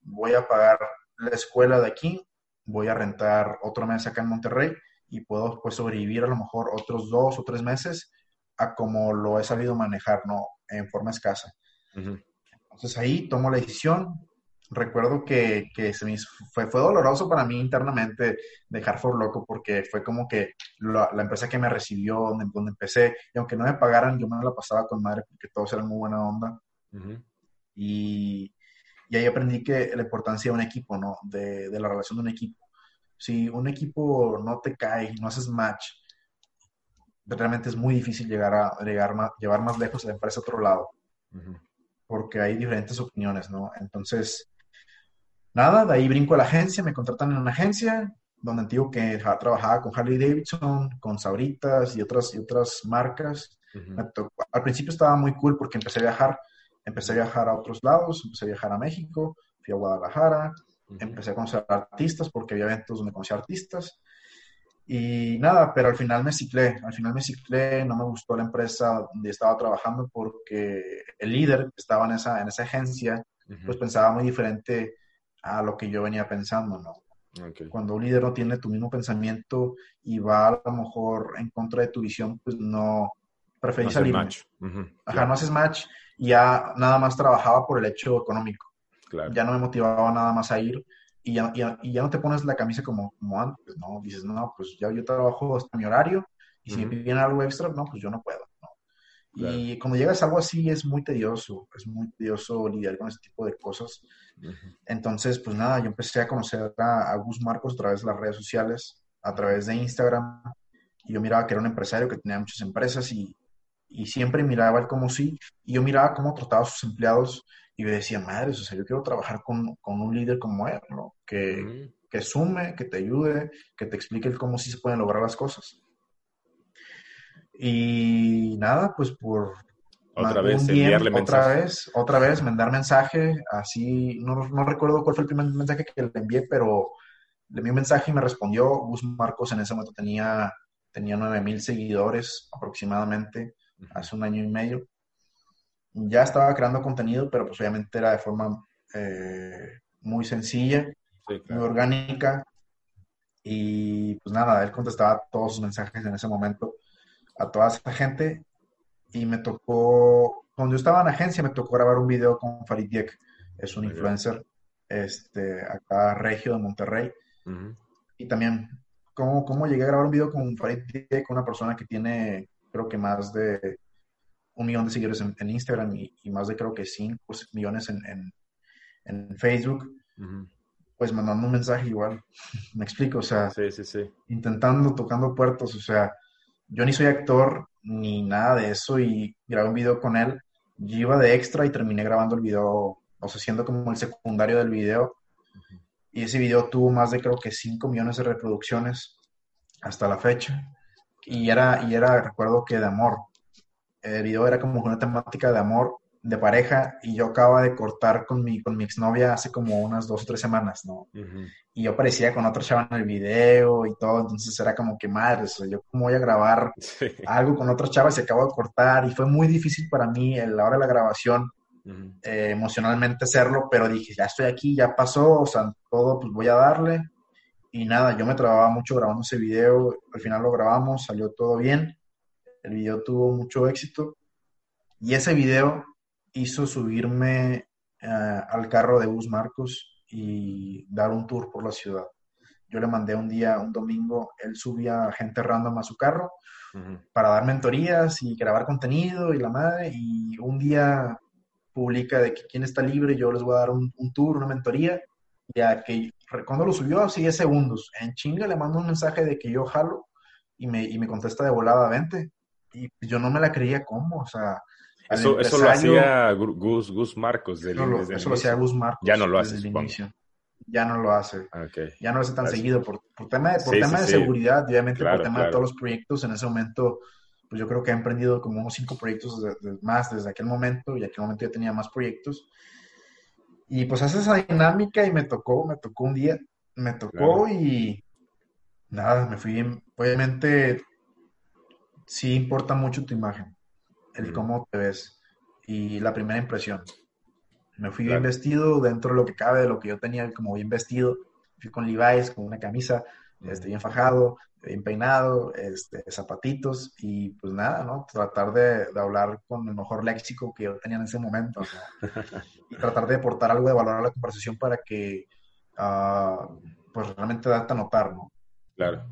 [SPEAKER 2] voy a pagar la escuela de aquí, voy a rentar otro mes acá en Monterrey y puedo pues sobrevivir a lo mejor otros dos o tres meses a como lo he sabido manejar, ¿no? En forma escasa. Entonces ahí tomo la decisión, recuerdo que, que se me fue, fue doloroso para mí internamente dejar For Loco porque fue como que la, empresa que me recibió, donde, donde, empecé, y aunque no me pagaran, yo me la pasaba con madre porque todos eran muy buena onda. y, y, ahí aprendí que la importancia de un equipo, ¿no? De, de, la relación de un equipo. Si un equipo no te cae, no haces match, realmente es muy difícil llegar a llegar más, llevar más lejos la empresa a otro lado. Porque hay diferentes opiniones, ¿no? Entonces, nada, de ahí brinco a la agencia, me contratan en una agencia donde antiguo que trabajaba con Harley Davidson, con Sabritas y otras, y otras marcas. al principio estaba muy cool porque empecé a viajar, empecé a viajar a otros lados, empecé a viajar a México, fui a Guadalajara, empecé a conocer artistas porque había eventos donde conocí artistas. Y nada, pero al final me ciclé, al final me ciclé, no me gustó la empresa donde estaba trabajando porque el líder que estaba en esa, en esa agencia, pues pensaba muy diferente a lo que yo venía pensando, ¿no? Cuando un líder no tiene tu mismo pensamiento y va a lo mejor en contra de tu visión, pues no, preferí no salir. Match. Ajá, no haces match y ya nada más trabajaba por el hecho económico. Claro. Ya no me motivaba nada más a ir y ya, y ya no te pones la camisa como, como, antes, ¿no? Dices, no, pues ya yo trabajo hasta mi horario y si me piden algo extra, no, pues yo no puedo, Y cuando llegas a algo así es muy tedioso, es muy tedioso lidiar con ese tipo de cosas. Entonces, pues nada, yo empecé a conocer a, Gus Marcos a través de las redes sociales, a través de Instagram. Y yo miraba que era un empresario que tenía muchas empresas y, y siempre miraba él como sí. Y yo miraba cómo trataba a sus empleados y me decía, madre, o sea, yo quiero trabajar con, con un líder como él, ¿no? Que, que sume, que te ayude, que te explique cómo sí se pueden lograr las cosas. Y nada, pues por...
[SPEAKER 1] Otra vez, enviarle
[SPEAKER 2] otra vez, otra vez, mandar mensaje, así, no, no, recuerdo cuál fue el primer mensaje que le envié, pero le envié un mensaje y me respondió. Gus Marcos en ese momento tenía, tenía 9000 seguidores aproximadamente, hace un año y medio. Ya estaba creando contenido, pero pues obviamente era de forma eh, muy sencilla, muy orgánica. Y pues nada, él contestaba todos sus mensajes en ese momento a toda esa gente y me tocó, cuando yo estaba en agencia, me tocó grabar un video con Farid Diek, es un influencer este, acá regio de Monterrey. Y también, ¿cómo, ¿cómo llegué a grabar un video con Farid Diek, una persona que tiene, creo que más de un millón de seguidores en, Instagram y, más de creo que cinco millones en, en, Facebook? Pues mandando un mensaje igual, me explico, o sea, intentando, tocando puertos, o sea, yo ni soy actor ni nada de eso y grabé un video con él. Yo iba de extra y terminé grabando el video, o sea, siendo como el secundario del video. Y ese video tuvo más de creo que 5 millones de reproducciones hasta la fecha. Y era, y era, recuerdo que de amor. El video era como una temática de amor de pareja y yo acababa de cortar con mi, con mi exnovia hace como unas dos o tres semanas, ¿no? Y yo aparecía con otra chava en el video y todo, entonces era como que madre, yo cómo voy a grabar algo con otra chava y se acabó de cortar y fue muy difícil para mí a la hora de la grabación eh, emocionalmente hacerlo, pero dije, ya estoy aquí, ya pasó, o sea, todo, pues voy a darle. Y nada, yo me trababa mucho grabando ese video, al final lo grabamos, salió todo bien, el video tuvo mucho éxito. Y ese video hizo subirme eh, al carro de Bus Marcos y dar un tour por la ciudad. Yo le mandé un día, un domingo, él subía gente random a su carro para dar mentorías y grabar contenido y la madre, y un día publica de que quién está libre, yo les voy a dar un, tour, una mentoría, ya que cuando lo subió, así segundos, en chinga le mando un mensaje de que yo jalo y me, y me contesta de volada, 20. Y yo no me la creía cómo, o sea,
[SPEAKER 1] Eso, eso lo hacía Gus, Gus Marcos.
[SPEAKER 2] eso lo, eso lo hacía Gus Marcos.
[SPEAKER 1] Ya no lo hace,
[SPEAKER 2] Ya no lo hace. Ya no lo hace tan seguido por, por tema de, por tema de seguridad, obviamente por tema de todos los proyectos. En ese momento, pues yo creo que ha emprendido como unos cinco proyectos más desde aquel momento y aquel momento ya tenía más proyectos. Y pues hace esa dinámica y me tocó, me tocó un día, me tocó y nada, me fui, obviamente sí importa mucho tu imagen, el cómo te ves y la primera impresión. Me fui bien vestido dentro de lo que cabe, de lo que yo tenía como bien vestido. Fui con Levi's, con una camisa, este, bien fajado, bien peinado, este, zapatitos y pues nada, ¿no? Tratar de, hablar con el mejor léxico que yo tenía en ese momento, y tratar de aportar algo de valor a la conversación para que, uh, pues realmente darte a notar, ¿no?
[SPEAKER 1] Claro.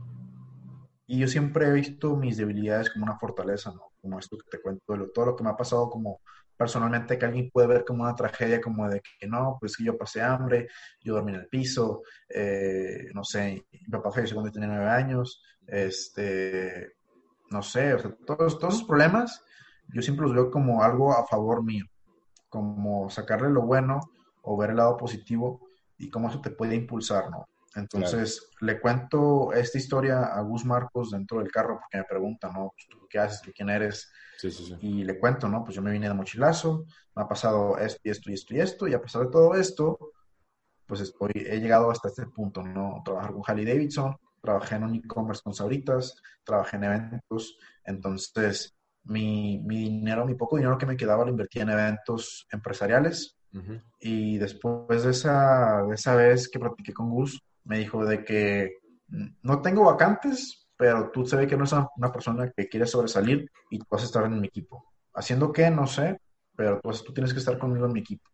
[SPEAKER 2] Y yo siempre he visto mis debilidades como una fortaleza, ¿no? Como esto que te cuento, todo lo que me ha pasado como personalmente que alguien puede ver como una tragedia, como de que no, pues que yo pasé hambre, yo dormí en el piso, eh, no sé, mi papá falleció cuando tenía nueve años, este, no sé, o sea, todos, todos esos problemas yo siempre los veo como algo a favor mío, como sacarle lo bueno o ver el lado positivo y cómo eso te puede impulsar, ¿no? Entonces, le cuento esta historia a Gus Marcos dentro del carro porque me pregunta, ¿no? Pues, qué haces? quién eres?
[SPEAKER 1] Sí, sí, sí.
[SPEAKER 2] Y le cuento, ¿no? Pues yo me vine de mochilazo, me ha pasado esto y esto y esto y esto, y a pesar de todo esto, pues estoy, he llegado hasta este punto, ¿no? Trabajar con Harley Davidson, trabajé en un e-commerce con Sauritas, trabajé en eventos, entonces mi, mi, dinero, mi poco dinero que me quedaba lo invertí en eventos empresariales. Y después de esa, de esa vez que practiqué con Gus, me dijo de que no tengo vacantes, pero tú sabes que no es una persona que quiere sobresalir y tú vas a estar en mi equipo. ¿Haciendo qué? No sé, pero pues tú tienes que estar conmigo en mi equipo.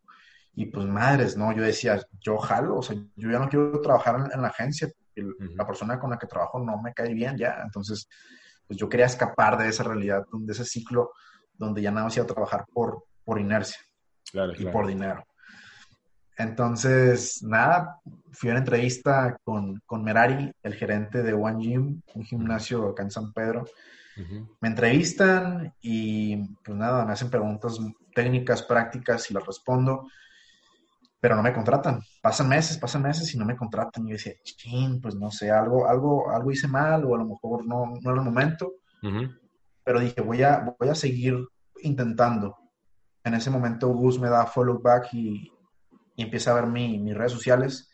[SPEAKER 2] Y pues madres, ¿no? Yo decía, yo jalo, o sea, yo ya no quiero trabajar en, la agencia, la persona con la que trabajo no me cae bien ya. Entonces, pues yo quería escapar de esa realidad, de ese ciclo donde ya nada más iba a trabajar por, por inercia y por dinero. Entonces, nada, fui a una entrevista con, con, Merari, el gerente de One Gym, un gimnasio acá en San Pedro. Me entrevistan y pues nada, me hacen preguntas técnicas, prácticas y las respondo, pero no me contratan. Pasan meses, pasan meses y no me contratan. Y yo decía, ching, pues no sé, algo, algo, algo hice mal o a lo mejor no, no era el momento. Pero dije, voy a, voy a seguir intentando. En ese momento Gus me da follow back y, y empieza a ver mi, mis redes sociales.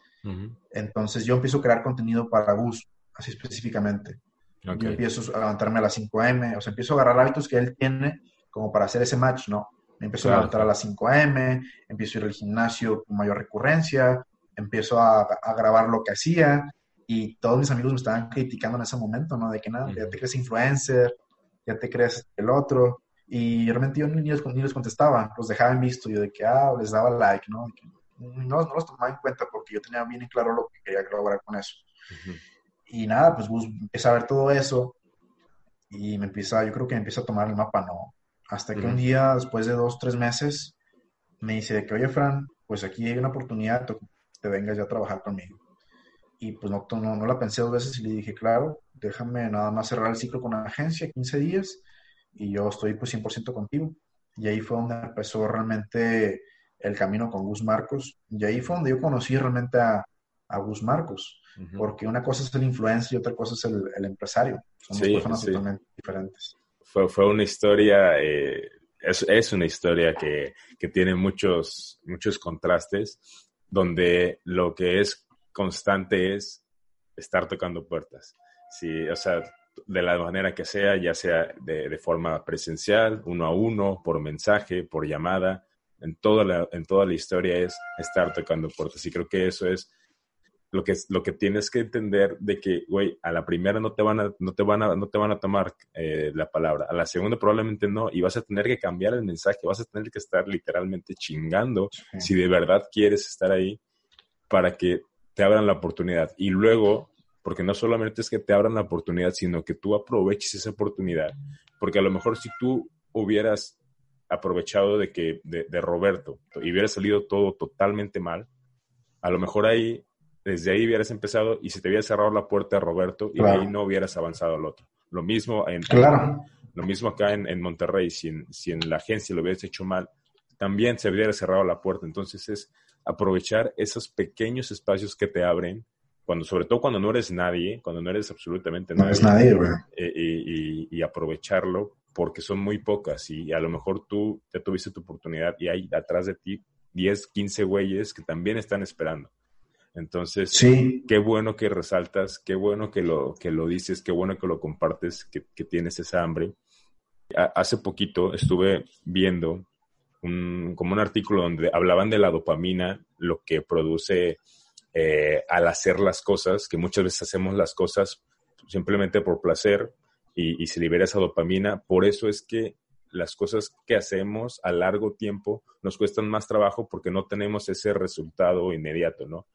[SPEAKER 2] Entonces yo empiezo a crear contenido para Gus, así específicamente. Yo empiezo a levantarme a las 5 a.m., o sea, empiezo a agarrar hábitos que él tiene como para hacer ese match, ¿no? Me empiezo a levantar a las 5 a.m., empiezo a ir al gimnasio con mayor recurrencia, empiezo a, a, grabar lo que hacía y todos mis amigos me estaban criticando en ese momento, ¿no? De que nada, ya te crees influencer, ya te crees el otro. Y realmente yo ni les, ni les contestaba, los dejaba en visto, yo de que, ah, les daba like, ¿no? No, no los tomaba en cuenta porque yo tenía bien claro lo que quería lograr con eso. Y nada, pues empieza a ver todo eso y me empieza, yo creo que me empieza a tomar el mapa, ¿no? Hasta que un día, después de dos, tres meses, me dice que, oye, Fran, pues aquí hay una oportunidad, que te vengas ya a trabajar conmigo. Y pues no, no, no la pensé dos veces y le dije, claro, déjame nada más cerrar el ciclo con la agencia, 15 días, y yo estoy pues 100% contigo. Y ahí fue donde empezó realmente el camino con Gus Marcos. Y ahí fue donde yo conocí realmente a, a Gus Marcos, porque una cosa es el influencer y otra cosa es el, empresario. Son dos personas totalmente diferentes.
[SPEAKER 1] Fue, fue una historia, eh, es, es, una historia que, que, tiene muchos, muchos contrastes, donde lo que es constante es estar tocando puertas. Sí, o sea, de la manera que sea, ya sea de, de, forma presencial, uno a uno, por mensaje, por llamada, en toda la, en toda la historia es estar tocando puertas. Y creo que eso es lo que, lo que tienes que entender de que, güey, a la primera no te van a, no te van a, no te van a tomar eh, la palabra, a la segunda probablemente no, y vas a tener que cambiar el mensaje, vas a tener que estar literalmente chingando si de verdad quieres estar ahí para que te abran la oportunidad. Y luego, porque no solamente es que te abran la oportunidad, sino que tú aproveches esa oportunidad, porque a lo mejor si tú hubieras aprovechado de que de, Roberto y hubiera salido todo totalmente mal, a lo mejor ahí, desde ahí hubieras empezado y se te hubiera cerrado la puerta a Roberto y ahí no hubieras avanzado al otro. Lo mismo en,
[SPEAKER 2] claro.
[SPEAKER 1] Lo mismo acá en, Monterrey, si en, si en la agencia lo hubieras hecho mal, también se hubiera cerrado la puerta. Entonces es aprovechar esos pequeños espacios que te abren, cuando, sobre todo cuando no eres nadie, cuando no eres absolutamente nadie.
[SPEAKER 2] No nadie,
[SPEAKER 1] eh, y, y, aprovecharlo porque son muy pocas y a lo mejor tú ya tuviste tu oportunidad y hay atrás de ti 10, 15 güeyes que también están esperando. Entonces,
[SPEAKER 2] sí.
[SPEAKER 1] qué bueno que resaltas, qué bueno que lo, que lo dices, qué bueno que lo compartes, que, tienes esa hambre. hace poquito estuve viendo un, como un artículo donde hablaban de la dopamina, lo que produce eh, al hacer las cosas, que muchas veces hacemos las cosas simplemente por placer y, y se libera esa dopamina. Por eso es que las cosas que hacemos a largo tiempo nos cuestan más trabajo porque no tenemos ese resultado inmediato, ¿no?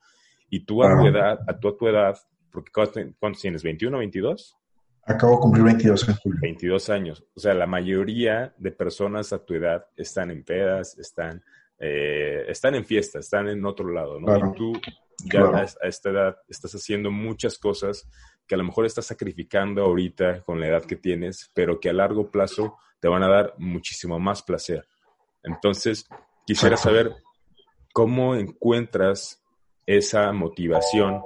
[SPEAKER 1] Y tú a tu edad, a tu, a tu edad, porque ¿cuántos tienes? ¿21, 22?
[SPEAKER 2] Acabo de cumplir 22 en julio.
[SPEAKER 1] 22 años. O sea, la mayoría de personas a tu edad están en pedas, están, eh, están en fiesta, están en otro lado, ¿no? Y tú ya a, esta edad estás haciendo muchas cosas que a lo mejor estás sacrificando ahorita con la edad que tienes, pero que a largo plazo te van a dar muchísimo más placer. Entonces, quisiera saber cómo encuentras esa motivación,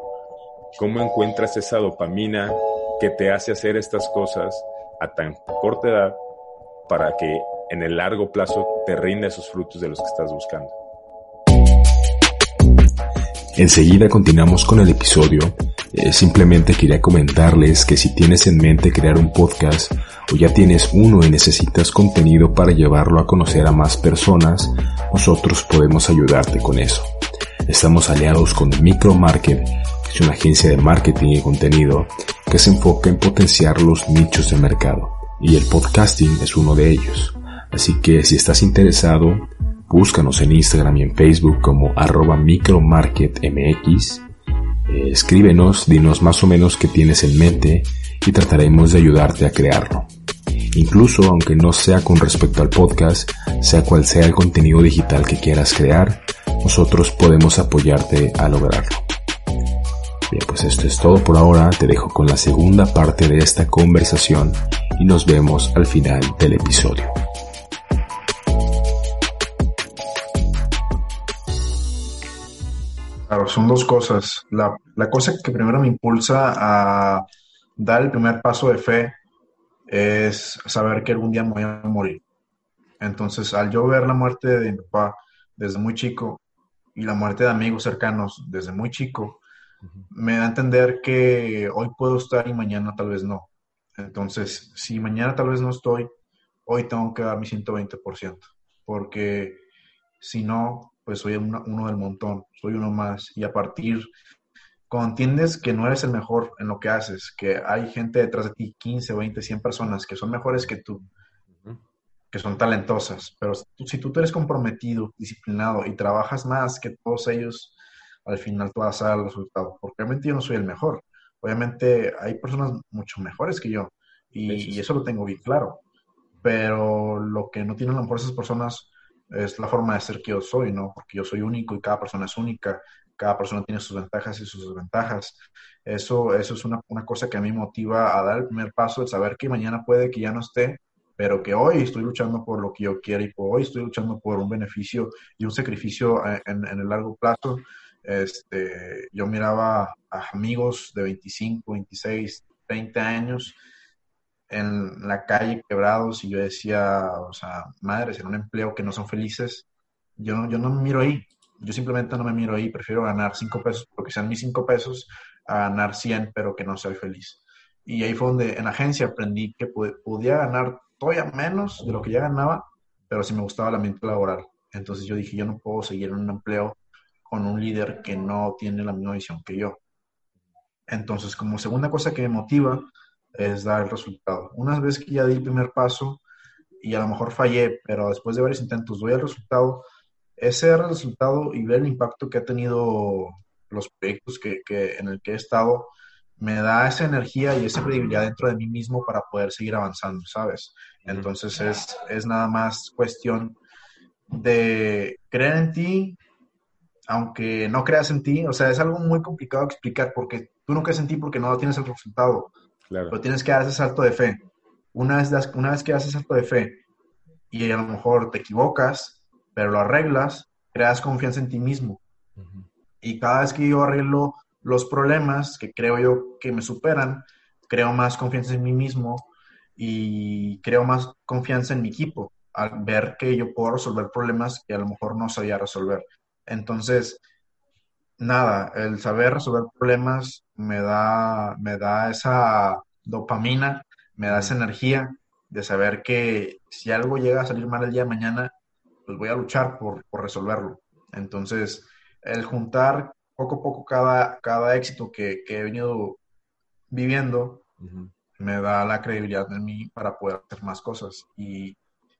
[SPEAKER 1] cómo encuentras esa dopamina que te hace hacer estas cosas a tan corta edad para que en el largo plazo te rinda esos frutos de los que estás buscando.
[SPEAKER 3] Enseguida continuamos con el episodio. Eh, simplemente quería comentarles que si tienes en mente crear un podcast o ya tienes uno y necesitas contenido para llevarlo a conocer a más personas, nosotros podemos ayudarte con eso. Estamos aliados con Micromarket, que es una agencia de marketing y contenido que se enfoca en potenciar los nichos de mercado. Y el podcasting es uno de ellos. Así que si estás interesado, búscanos en Instagram y en Facebook como arroba micromarketmx. Eh, escríbenos, dinos más o menos qué tienes en mente y trataremos de ayudarte a crearlo. Incluso aunque no sea con respecto al podcast, sea cual sea el contenido digital que quieras crear, nosotros podemos apoyarte a lograrlo. Bien, pues esto es todo por ahora, te dejo con la segunda parte de esta conversación y nos vemos al final del episodio.
[SPEAKER 2] Claro, son dos cosas. La, la cosa que primero me impulsa a dar el primer paso de fe es saber que algún día me voy a morir. Entonces, al yo ver la muerte de mi papá desde muy chico y la muerte de amigos cercanos desde muy chico, me da a entender que hoy puedo estar y mañana tal vez no. Entonces, si mañana tal vez no estoy, hoy tengo que dar mi 120%, porque si no, pues soy uno del montón, soy uno más. Y a partir cuando entiendes que no eres el mejor en lo que haces, que hay gente detrás de ti, 15, 20, 100 personas que son mejores que tú, que son talentosas, pero si tú eres comprometido, disciplinado y trabajas más que todos ellos, al final tú vas a dar el resultado. Porque obviamente yo no soy el mejor. Obviamente hay personas mucho mejores que yo y, eso lo tengo bien claro. Pero lo que no tienen a lo mejor esas personas es la forma de ser que yo soy, ¿no? Porque yo soy único y cada persona es única cada persona tiene sus ventajas y sus desventajas. Eso, eso es una, una cosa que a mí motiva a dar el primer paso, de saber que mañana puede que ya no esté, pero que hoy estoy luchando por lo que yo quiero y por hoy estoy luchando por un beneficio y un sacrificio en, en el largo plazo. Este, yo miraba a amigos de 25, 26, 30 años en la calle quebrados y yo decía, o sea, madres, en un empleo que no son felices, yo no, yo no me miro ahí, yo simplemente no me miro ahí, prefiero ganar 5 pesos porque sean mis 5 pesos a ganar 100 pero que no soy feliz. Y ahí fue donde en agencia aprendí que podía ganar todavía menos de lo que ya ganaba, pero si me gustaba el ambiente laboral. Entonces yo dije, yo no puedo seguir en un empleo con un líder que no tiene la misma visión que yo. Entonces, como segunda cosa que me motiva es dar el resultado. Una vez que ya di el primer paso y a lo mejor fallé, pero después de varios intentos doy el resultado, ese resultado y ver el impacto que ha tenido los proyectos que, que, en el que he estado, me da esa energía y esa credibilidad dentro de mí mismo para poder seguir avanzando, ¿sabes? Entonces es, es nada más cuestión de creer en ti, aunque no creas en ti, o sea, es algo muy complicado de explicar porque tú no crees en ti porque no tienes el resultado, claro. pero tienes que dar ese salto de fe. una vez, una vez que haces acto de fe y a lo mejor te equivocas, pero lo arreglas, creas confianza en ti mismo. Y cada vez que yo arreglo los problemas que creo yo que me superan, creo más confianza en mí mismo y creo más confianza en mi equipo al ver que yo puedo resolver problemas que a lo mejor no sabía resolver. Entonces, nada, el saber resolver problemas me da, me da esa dopamina, me da esa energía de saber que si algo llega a salir mal el día de mañana, pues voy a luchar por, resolverlo. Entonces, el juntar poco a poco cada, cada éxito que, he venido viviendo me da la credibilidad en mí para poder hacer más cosas. Y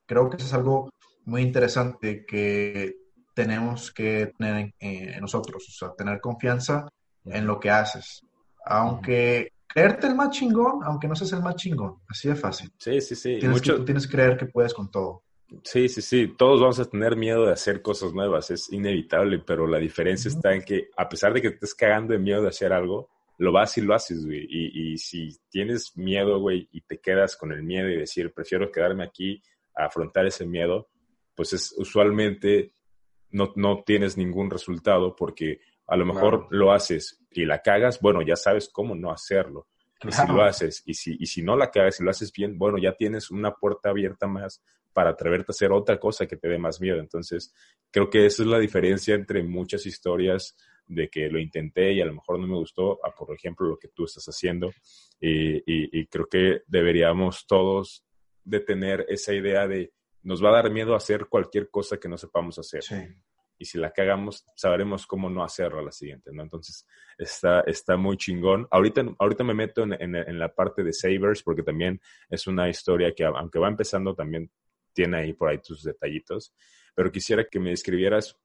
[SPEAKER 2] creo que eso es algo muy interesante que tenemos que tener en, nosotros, o sea, tener confianza en lo que haces. Aunque creerte el más chingón, aunque no seas el más chingón, así de fácil.
[SPEAKER 1] Sí, sí, sí.
[SPEAKER 2] Tienes que, tú tienes que creer que puedes con todo.
[SPEAKER 1] Sí, sí, sí. Todos vamos a tener miedo de hacer cosas nuevas, es inevitable, pero la diferencia está en que a pesar de que te estés cagando de miedo de hacer algo, lo vas y lo haces, güey. Y, y si tienes miedo, güey, y te quedas con el miedo y decir, prefiero quedarme aquí a afrontar ese miedo, pues es usualmente no, no tienes ningún resultado porque a lo mejor lo haces y la cagas, bueno, ya sabes cómo no hacerlo. Y si lo haces y si, y si no la cagas y lo haces bien, bueno, ya tienes una puerta abierta más para atreverte a hacer otra cosa que te dé más miedo. Entonces, creo que esa es la diferencia entre muchas historias de que lo intenté y a lo mejor no me gustó, a por ejemplo lo que tú estás haciendo. Y, y creo que deberíamos todos de tener esa idea de nos va a dar miedo hacer cualquier cosa que no sepamos hacer. Y si la cagamos, sabremos cómo no hacerla a la siguiente, ¿no? Entonces, está, está muy chingón. Ahorita, ahorita me meto en, en, la parte de Savers porque también es una historia que, aunque va empezando, también tiene ahí por ahí tus detallitos. Pero quisiera que me describieras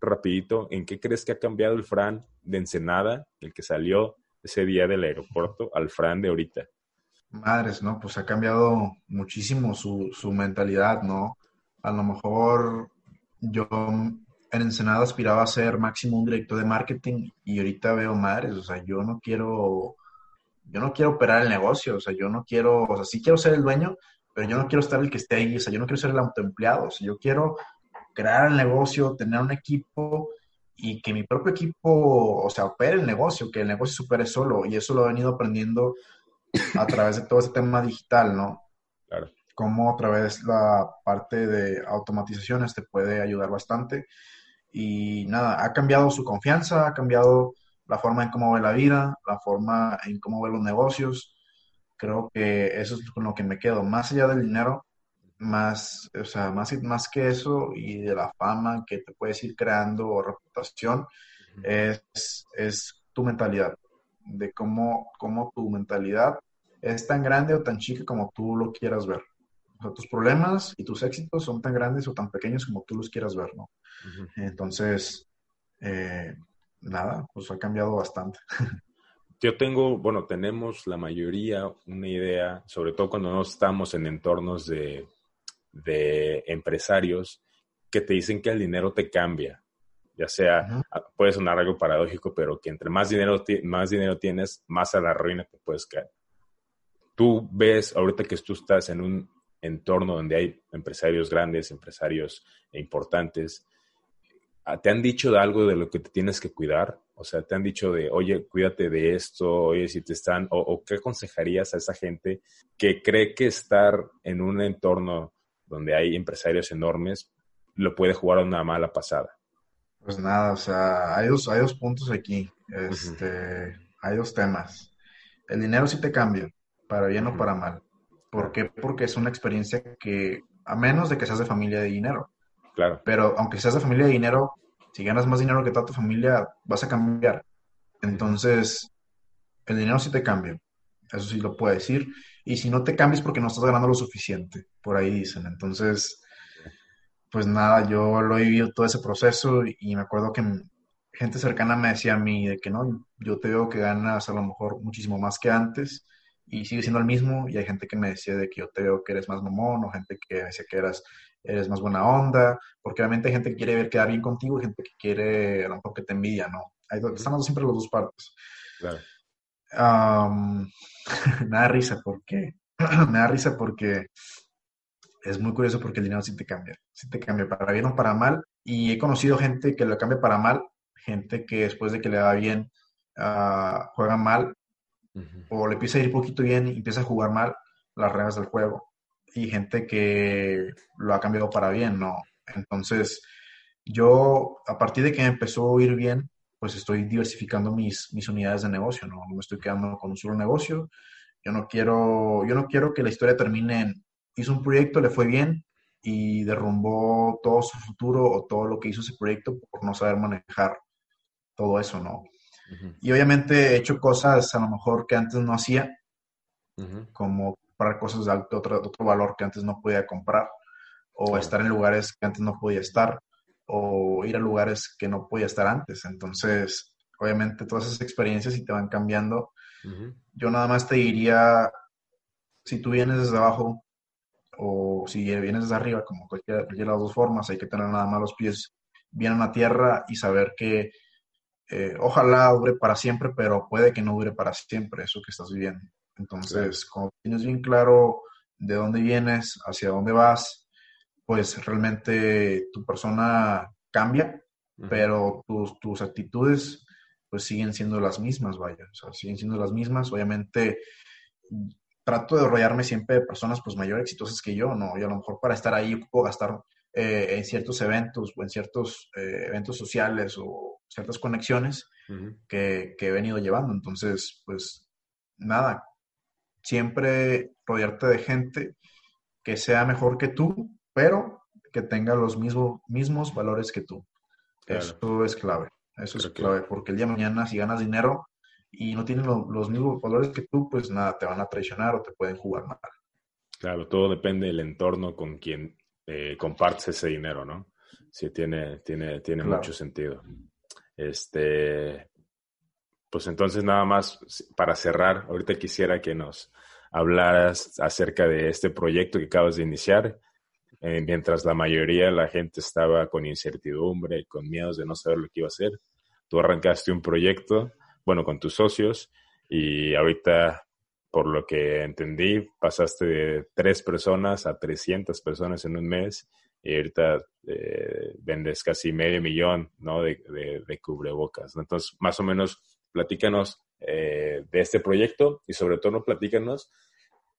[SPEAKER 1] rapidito en qué crees que ha cambiado el Fran de Ensenada, el que salió ese día del aeropuerto, al Fran de ahorita.
[SPEAKER 2] Madres, ¿no? Pues ha cambiado muchísimo su, su mentalidad, ¿no? A lo mejor yo en Ensenada aspiraba a ser máximo un director de marketing y ahorita veo madres, o sea, yo no quiero, yo no quiero operar el negocio, o sea, yo no quiero, o sea, sí quiero ser el dueño, pero yo no quiero estar el que esté ahí, o sea, yo no quiero ser el autoempleado, o sea, yo quiero crear el negocio, tener un equipo y que mi propio equipo, o sea, opere el negocio, que el negocio supere solo, y eso lo he venido aprendiendo a través de todo este tema digital, ¿no?
[SPEAKER 1] Claro.
[SPEAKER 2] Cómo a través la parte de automatizaciones te puede ayudar bastante. Y nada, ha cambiado su confianza, ha cambiado la forma en cómo ve la vida, la forma en cómo ve los negocios. Creo que eso es con lo que me quedo. Más allá del dinero, más, o sea, más, más que eso y de la fama que te puedes ir creando o reputación, es, es tu mentalidad de cómo, cómo tu mentalidad es tan grande o tan chica como tú lo quieras ver. O sea, tus problemas y tus éxitos son tan grandes o tan pequeños como tú los quieras ver, ¿no? Entonces, eh, nada, pues ha cambiado bastante.
[SPEAKER 1] Yo tengo, bueno, tenemos la mayoría una idea, sobre todo cuando no estamos en entornos de, de empresarios, que te dicen que el dinero te cambia ya sea, puede sonar algo paradójico, pero que entre más dinero, más dinero tienes, más a la ruina te puedes caer. Tú ves ahorita que tú estás en un entorno donde hay empresarios grandes, empresarios importantes, ¿te han dicho de algo de lo que te tienes que cuidar? O sea, te han dicho de, oye, cuídate de esto, oye, si te están, o, o qué aconsejarías a esa gente que cree que estar en un entorno donde hay empresarios enormes lo puede jugar a una mala pasada?
[SPEAKER 2] Pues nada, o sea, hay dos, hay dos puntos aquí. Este, Hay dos temas. El dinero sí te cambia, para bien o para mal. ¿Por qué? Porque es una experiencia que, a menos de que seas de familia de dinero.
[SPEAKER 1] Claro.
[SPEAKER 2] Pero aunque seas de familia de dinero, si ganas más dinero que toda tu familia, vas a cambiar. Entonces, el dinero sí te cambia. Eso sí lo puedo decir. Y si no te cambias porque no estás ganando lo suficiente, por ahí dicen. Entonces, pues nada, yo lo he vivido todo ese proceso y me acuerdo que gente cercana me decía a mí de que no, yo te veo que ganas a lo mejor muchísimo más que antes y sigue siendo el mismo y hay gente que me decía de que yo te veo que eres más mamón o gente que decía que eras, eres más buena onda, porque obviamente hay gente que quiere ver quedar bien contigo y gente que quiere a lo mejor que te envidia, ¿no? Hay, estamos siempre los dos partes.
[SPEAKER 1] Claro.
[SPEAKER 2] nada de risa porque me da risa porque es muy curioso porque el dinero sí te cambia, sí te cambia para bien o para mal. Y he conocido gente que lo cambia para mal, gente que después de que le va bien uh, juega mal o le empieza a ir poquito bien y empieza a jugar mal las reglas del juego. Y gente que lo ha cambiado para bien, ¿no? Entonces, yo, a partir de que empezó a ir bien, pues estoy diversificando mis, mis unidades de negocio, ¿no? No me estoy quedando con un solo negocio. Yo no quiero, yo no quiero que la historia termine en, hizo un proyecto, le fue bien y derrumbó todo su futuro o todo lo que hizo ese proyecto por no saber manejar todo eso, ¿no? Y obviamente he hecho cosas a lo mejor que antes no hacía, como comprar cosas de alto, otro, otro valor que antes no podía comprar, o estar en lugares que antes no podía estar, o ir a lugares que no podía estar antes. Entonces, obviamente todas esas experiencias y te van cambiando. Yo nada más te diría, si tú vienes desde abajo o si vienes desde arriba, como cualquiera, de las dos formas, hay que tener nada más los pies bien en la tierra y saber que eh, ojalá dure para siempre, pero puede que no dure para siempre eso que estás viviendo. Entonces, como tienes bien claro de dónde vienes, hacia dónde vas, pues realmente tu persona cambia, pero tus, tus, actitudes pues siguen siendo las mismas, vaya, o sea, siguen siendo las mismas. Obviamente trato de rodearme siempre de personas pues mayor exitosas que yo, ¿no? Y a lo mejor para estar ahí puedo gastar eh, en ciertos eventos o en ciertos eh, eventos sociales o ciertas conexiones que, que, he venido llevando. Entonces, pues nada, siempre rodearte de gente que sea mejor que tú, pero que tenga los mismos, mismos valores que tú. Eso es clave. Eso es clave, porque el día de mañana si ganas dinero y no tienes los mismos valores que tú, pues nada, te van a traicionar o te pueden jugar mal.
[SPEAKER 1] Claro, todo depende del entorno con quien eh, compartes ese dinero, ¿no? Sí, tiene, tiene, tiene mucho sentido. Este, pues entonces nada más para cerrar, ahorita quisiera que nos hablaras acerca de este proyecto que acabas de iniciar. Eh, mientras la mayoría de la gente estaba con incertidumbre, con miedos de no saber lo que iba a hacer, tú arrancaste un proyecto, bueno, con tus socios y ahorita por lo que entendí, pasaste de tres personas a 300 personas en un mes y ahorita eh, vendes casi medio millón ¿no? de, cubrebocas. Entonces, más o menos, platícanos eh, de este proyecto y sobre todo platícanos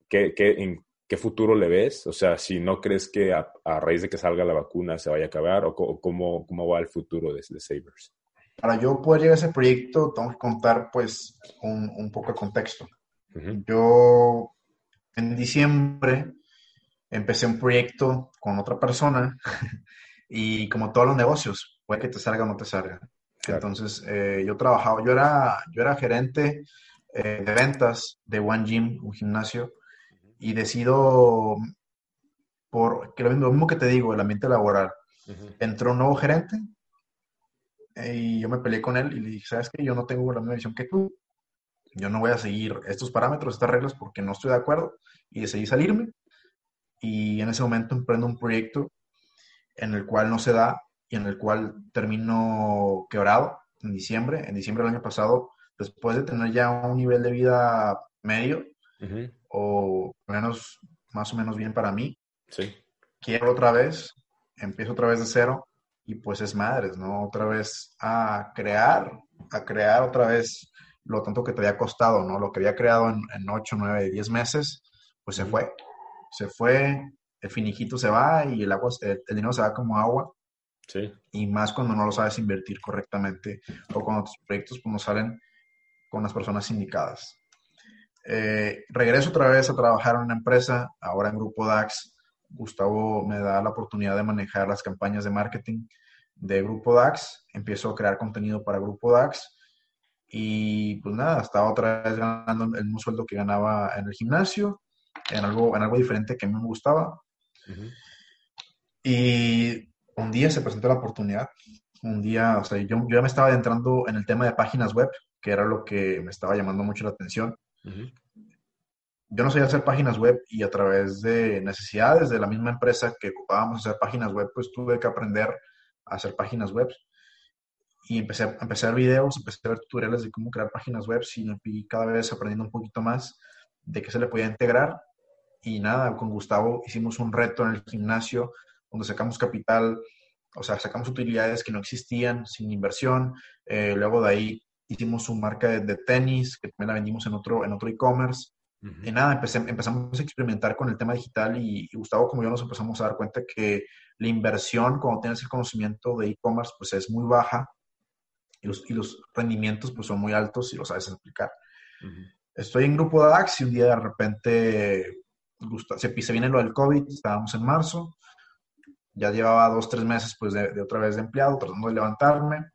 [SPEAKER 1] qué, qué, en qué futuro le ves. O sea, si no crees que a, raíz de que salga la vacuna se vaya a acabar o, cómo, cómo va el futuro de, de Savers.
[SPEAKER 2] Para yo poder llegar a ese proyecto, tengo que contar pues un, un poco de contexto. Yo en diciembre empecé un proyecto con otra persona y como todos los negocios, puede que te salga o no te salga. Entonces, eh, yo trabajaba, yo era, yo era gerente eh, de ventas de One Gym, un gimnasio, y decido, por que lo mismo que te digo, el ambiente laboral, entró un nuevo gerente y yo me peleé con él y le dije, ¿sabes qué? Yo no tengo la misma visión que tú, yo no voy a seguir estos parámetros, estas reglas, porque no estoy de acuerdo y decidí salirme. Y en ese momento emprendo un proyecto en el cual no se da y en el cual termino quebrado en diciembre. En diciembre del año pasado, después de tener ya un nivel de vida medio o menos, más o menos bien para mí,
[SPEAKER 1] sí.
[SPEAKER 2] quiero otra vez, empiezo otra vez de cero y pues es madres, ¿no? Otra vez a crear, a crear otra vez lo tanto que te había costado, ¿no? Lo que había creado en, en 8, 9, 10 meses, pues se fue. Se fue, el finijito se va y el agua, el, dinero se va como agua.
[SPEAKER 1] Sí.
[SPEAKER 2] Y más cuando no lo sabes invertir correctamente o cuando tus proyectos pues, no salen con las personas indicadas. Eh, regreso otra vez a trabajar en una empresa, ahora en Grupo DAX. Gustavo me da la oportunidad de manejar las campañas de marketing de Grupo DAX. Empiezo a crear contenido para Grupo DAX y pues nada, estaba otra vez ganando el mismo sueldo que ganaba en el gimnasio, en algo, en algo diferente que a mí me gustaba. Y un día se presentó la oportunidad. Un día, o sea, yo, yo ya me estaba adentrando en el tema de páginas web, que era lo que me estaba llamando mucho la atención. Yo no sabía hacer páginas web y a través de necesidades de la misma empresa que ocupábamos hacer páginas web, pues tuve que aprender a hacer páginas web y empecé, empecé a ver videos, empecé a ver tutoriales de cómo crear páginas web y, cada vez aprendiendo un poquito más de qué se le podía integrar y nada, con Gustavo hicimos un reto en el gimnasio donde sacamos capital, o sea, sacamos utilidades que no existían sin inversión. Eh, luego de ahí hicimos una marca de, tenis que también la vendimos en otro en otro e-commerce. Y nada, empezamos a experimentar con el tema digital y, Gustavo como yo nos empezamos a dar cuenta que la inversión cuando tienes el conocimiento de e-commerce pues es muy baja y los, y los rendimientos pues son muy altos si lo sabes explicar. Estoy en grupo de DAX y un día de repente se, se viene lo del COVID, estábamos en marzo, ya llevaba dos, tres meses pues de, otra vez de empleado, tratando de levantarme.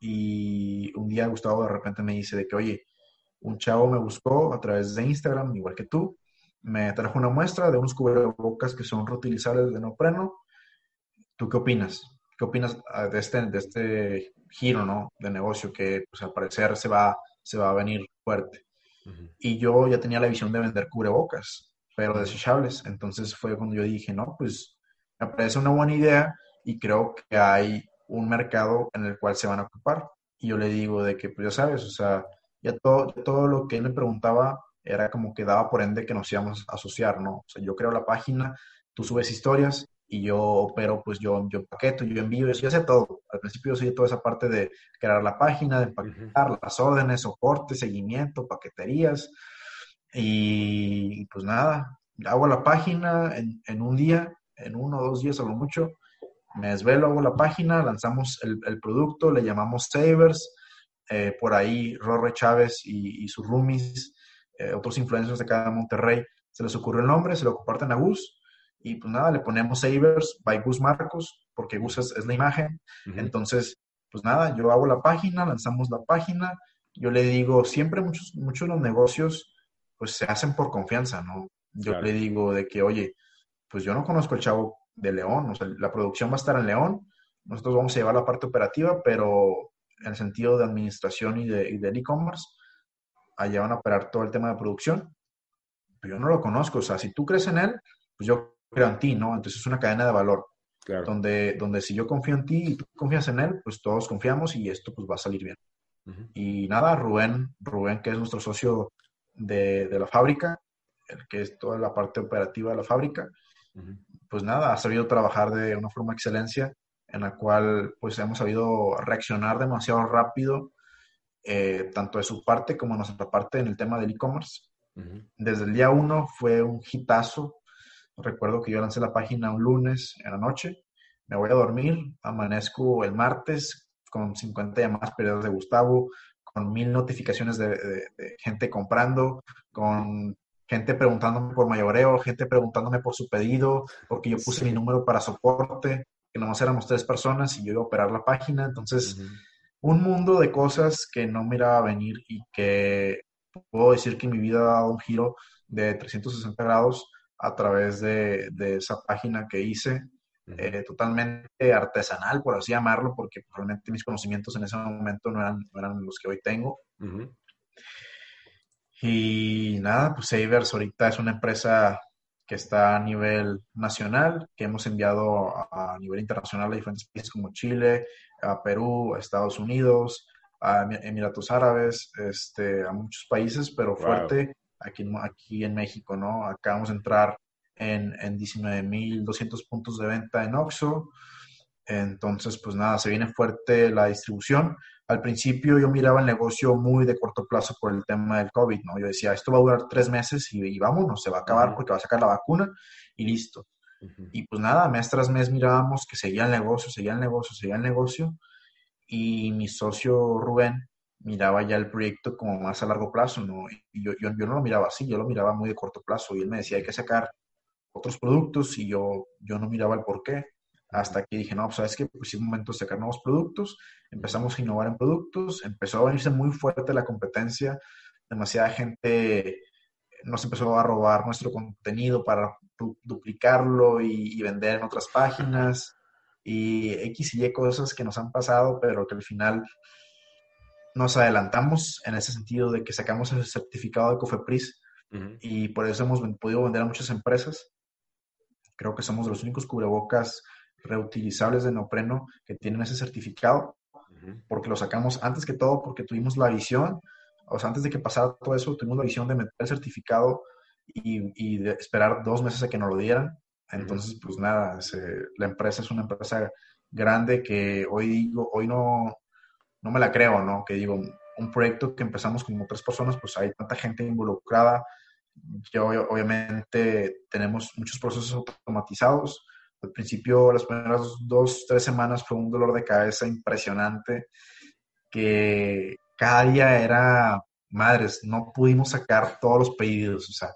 [SPEAKER 2] Y un día Gustavo de repente me dice de que, oye, un chavo me buscó a través de Instagram, igual que tú, me trajo una muestra de unos cubrebocas que son reutilizables de neopreno. ¿Tú qué opinas? ¿Qué opinas ah, de este, de este giro ¿no? de negocio que pues, al parecer se va, se va a venir fuerte? Y yo ya tenía la visión de vender cubrebocas, pero desechables. Entonces fue cuando yo dije, no, pues me parece una buena idea y creo que hay un mercado en el cual se van a ocupar. Y yo le digo de que, pues ya sabes, o sea, ya todo, todo lo que él me preguntaba era como que daba por ende que nos íbamos a asociar, ¿no? O sea, yo creo la página, tú subes historias y yo opero, pues yo, yo paqueto, yo envío, yo sé todo. Al principio yo soy toda esa parte de crear la página, de empaquetar las órdenes, soporte, seguimiento, paqueterías. Y pues nada, hago la página en, en un día, en uno o dos días a lo mucho, me desvelo, hago la página, lanzamos el, el producto, le llamamos Savers, eh, por ahí Rorre Chávez y, sus roomies, eh, otros influencers de cada Monterrey, se les ocurrió el nombre, se lo comparten a Gus, y pues nada, le ponemos Savers by Gus Marcos, porque Gus es, la imagen, entonces, pues nada, yo hago la página, lanzamos la página, yo le digo, siempre muchos, muchos de los negocios, pues se hacen por confianza, ¿no? Yo le digo de que, oye, pues yo no conozco el chavo de León, o sea, la producción va a estar en León, nosotros vamos a llevar la parte operativa, pero en el sentido de administración y de, del e-commerce, allá van a operar todo el tema de producción, pero yo no lo conozco, o sea, si tú crees en él, pues yo creo en ti, ¿no? Entonces es una cadena de valor, donde, donde si yo confío en ti y tú confías en él, pues todos confiamos y esto pues va a salir bien. Y nada, Rubén, Rubén, que es nuestro socio de, de, la fábrica, el que es toda la parte operativa de la fábrica, pues nada, ha sabido trabajar de una forma excelencia en la cual pues hemos sabido reaccionar demasiado rápido, eh, tanto de su parte como de nuestra parte en el tema del e-commerce. Desde el día uno fue un hitazo. Recuerdo que yo lancé la página un lunes en la noche, me voy a dormir, amanezco el martes con 50 llamadas perdidas de Gustavo, con mil notificaciones de, de gente comprando, con gente preguntándome por mayoreo, gente preguntándome por su pedido, porque yo puse mi número para soporte, que nomás éramos tres personas y yo iba a operar la página. Entonces, un mundo de cosas que no miraba venir y que puedo decir que mi vida ha dado un giro de 360 grados a través de, esa página que hice, eh, totalmente artesanal, por así llamarlo, porque realmente mis conocimientos en ese momento no eran, no eran los que hoy tengo. Y nada, pues Savers ahorita es una empresa que está a nivel nacional, que hemos enviado a, nivel internacional a diferentes países como Chile, a Perú, a Estados Unidos, a Emiratos Árabes, este, a muchos países, pero fuerte aquí, aquí en México, ¿no? Acabamos de entrar en, en 19.200 puntos de venta en OXO. Entonces, pues nada, se viene fuerte la distribución al principio yo miraba el negocio muy de corto plazo por el tema del COVID, ¿no? Yo decía, esto va a durar tres meses y, y vámonos, se va a acabar porque va a sacar la vacuna y listo. Y pues nada, mes tras mes mirábamos que seguía el negocio, seguía el negocio, seguía el negocio. Y mi socio Rubén miraba ya el proyecto como más a largo plazo, ¿no? Y yo, yo, yo no lo miraba así, yo lo miraba muy de corto plazo. Y él me decía, hay que sacar otros productos y yo, yo no miraba el por qué hasta que dije, no, pues sabes que pues es momento de sacar nuevos productos, empezamos a innovar en productos, empezó a venirse muy fuerte la competencia, demasiada gente nos empezó a robar nuestro contenido para duplicarlo y, vender en otras páginas y X y Y cosas que nos han pasado, pero que al final nos adelantamos en ese sentido de que sacamos el certificado de Cofepris y por eso hemos podido vender a muchas empresas. Creo que somos de los únicos cubrebocas reutilizables de neopreno que tienen ese certificado, porque lo sacamos antes que todo, porque tuvimos la visión, o sea, antes de que pasara todo eso, tuvimos la visión de meter el certificado y, de esperar dos meses a que nos lo dieran. Entonces, pues nada, la empresa es una empresa grande que hoy digo, hoy no, no me la creo, ¿no? Que digo, un proyecto que empezamos como tres personas, pues hay tanta gente involucrada. Yo, obviamente, tenemos muchos procesos automatizados. Al principio, las primeras dos, tres semanas fue un dolor de cabeza impresionante que cada día era, madres, no pudimos sacar todos los pedidos, o sea,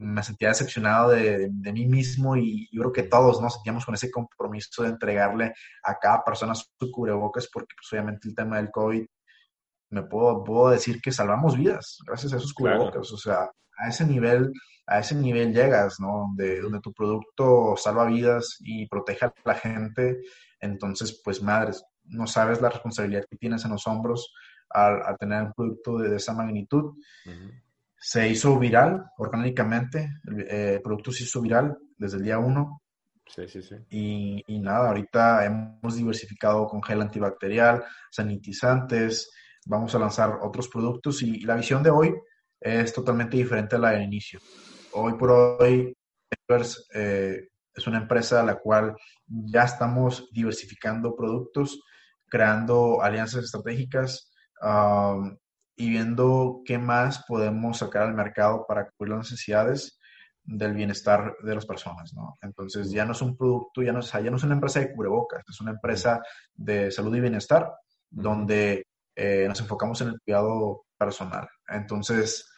[SPEAKER 2] me sentía decepcionado de, mí mismo y yo creo que todos nos sentíamos con ese compromiso de entregarle a cada persona su cubrebocas porque pues, obviamente el tema del COVID, me puedo, puedo decir que salvamos vidas gracias a esos cubrebocas, o sea, a ese nivel, a ese nivel llegas, ¿no? Donde, donde tu producto salva vidas y protege a la gente, entonces, pues madres, no sabes la responsabilidad que tienes en los hombros al, tener un producto de, esa magnitud se hizo viral orgánicamente, eh, el, producto se hizo viral desde el día uno.
[SPEAKER 1] Sí, sí, sí.
[SPEAKER 2] Y, y, nada, ahorita hemos diversificado con gel antibacterial, sanitizantes, vamos a lanzar otros productos y, la visión de hoy es totalmente diferente a la del inicio. Hoy por hoy, eh, es una empresa a la cual ya estamos diversificando productos, creando alianzas estratégicas, um, y viendo qué más podemos sacar al mercado para cubrir las necesidades del bienestar de las personas, ¿no? Entonces ya no es un producto, ya no es, ya no es una empresa de cubrebocas, es una empresa de salud y bienestar donde eh, nos enfocamos en el cuidado personal. Entonces,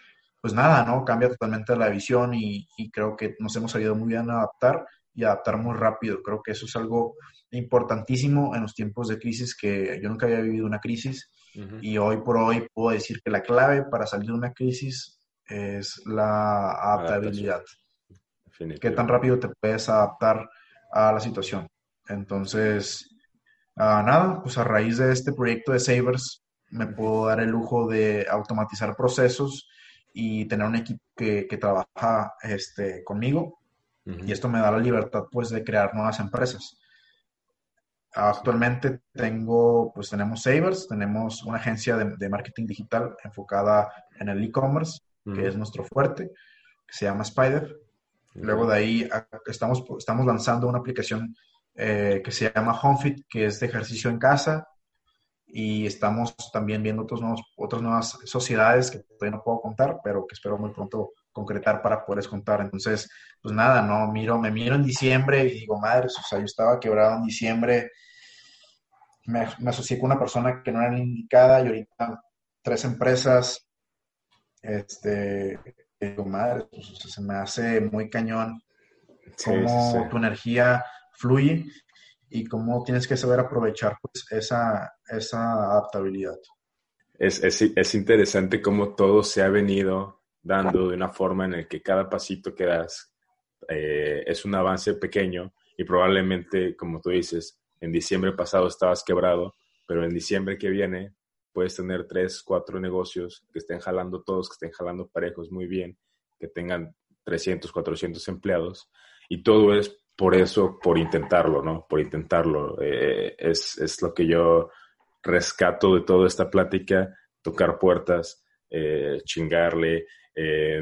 [SPEAKER 2] pues nada, ¿no? Cambia totalmente la visión y, y creo que nos hemos sabido muy bien adaptar y adaptar muy rápido. Creo que eso es algo importantísimo en los tiempos de crisis que yo nunca había vivido una crisis y hoy por hoy puedo decir que la clave para salir de una crisis es la adaptabilidad. Qué tan rápido te puedes adaptar a la situación. Entonces, ah, nada, pues a raíz de este proyecto de Sabers me puedo dar el lujo de automatizar procesos y tener un equipo que, que trabaja este, conmigo. Y esto me da la libertad pues de crear nuevas empresas. Actualmente tengo, pues tenemos Savers, tenemos una agencia de, marketing digital enfocada en el e-commerce, que es nuestro fuerte, que se llama Spider. Luego de ahí estamos, estamos lanzando una aplicación eh, que se llama HomeFit, que es de ejercicio en casa. Y estamos también viendo otros nuevos, otras nuevas sociedades que todavía no puedo contar, pero que espero muy pronto concretar para poderles contar. Entonces, pues nada, no, miro, me miro en diciembre y digo, madre, o sea, yo estaba quebrado en diciembre, me, asocié con una persona que no era indicada y ahorita tres empresas, este, digo, madre, pues, se me hace muy cañón cómo tu energía fluye y cómo tienes que saber aprovechar pues, esa, esa adaptabilidad.
[SPEAKER 1] Es, es, es interesante cómo todo se ha venido dando de una forma en la que cada pasito que das eh, es un avance pequeño y probablemente, como tú dices, en diciembre pasado estabas quebrado, pero en diciembre que viene puedes tener tres, cuatro negocios que estén jalando todos, que estén jalando parejos muy bien, que tengan 300, 400 empleados y todo es por eso, por intentarlo, ¿no? Por intentarlo. Eh, es, es lo que yo rescato de toda esta plática, tocar puertas, eh, chingarle, eh,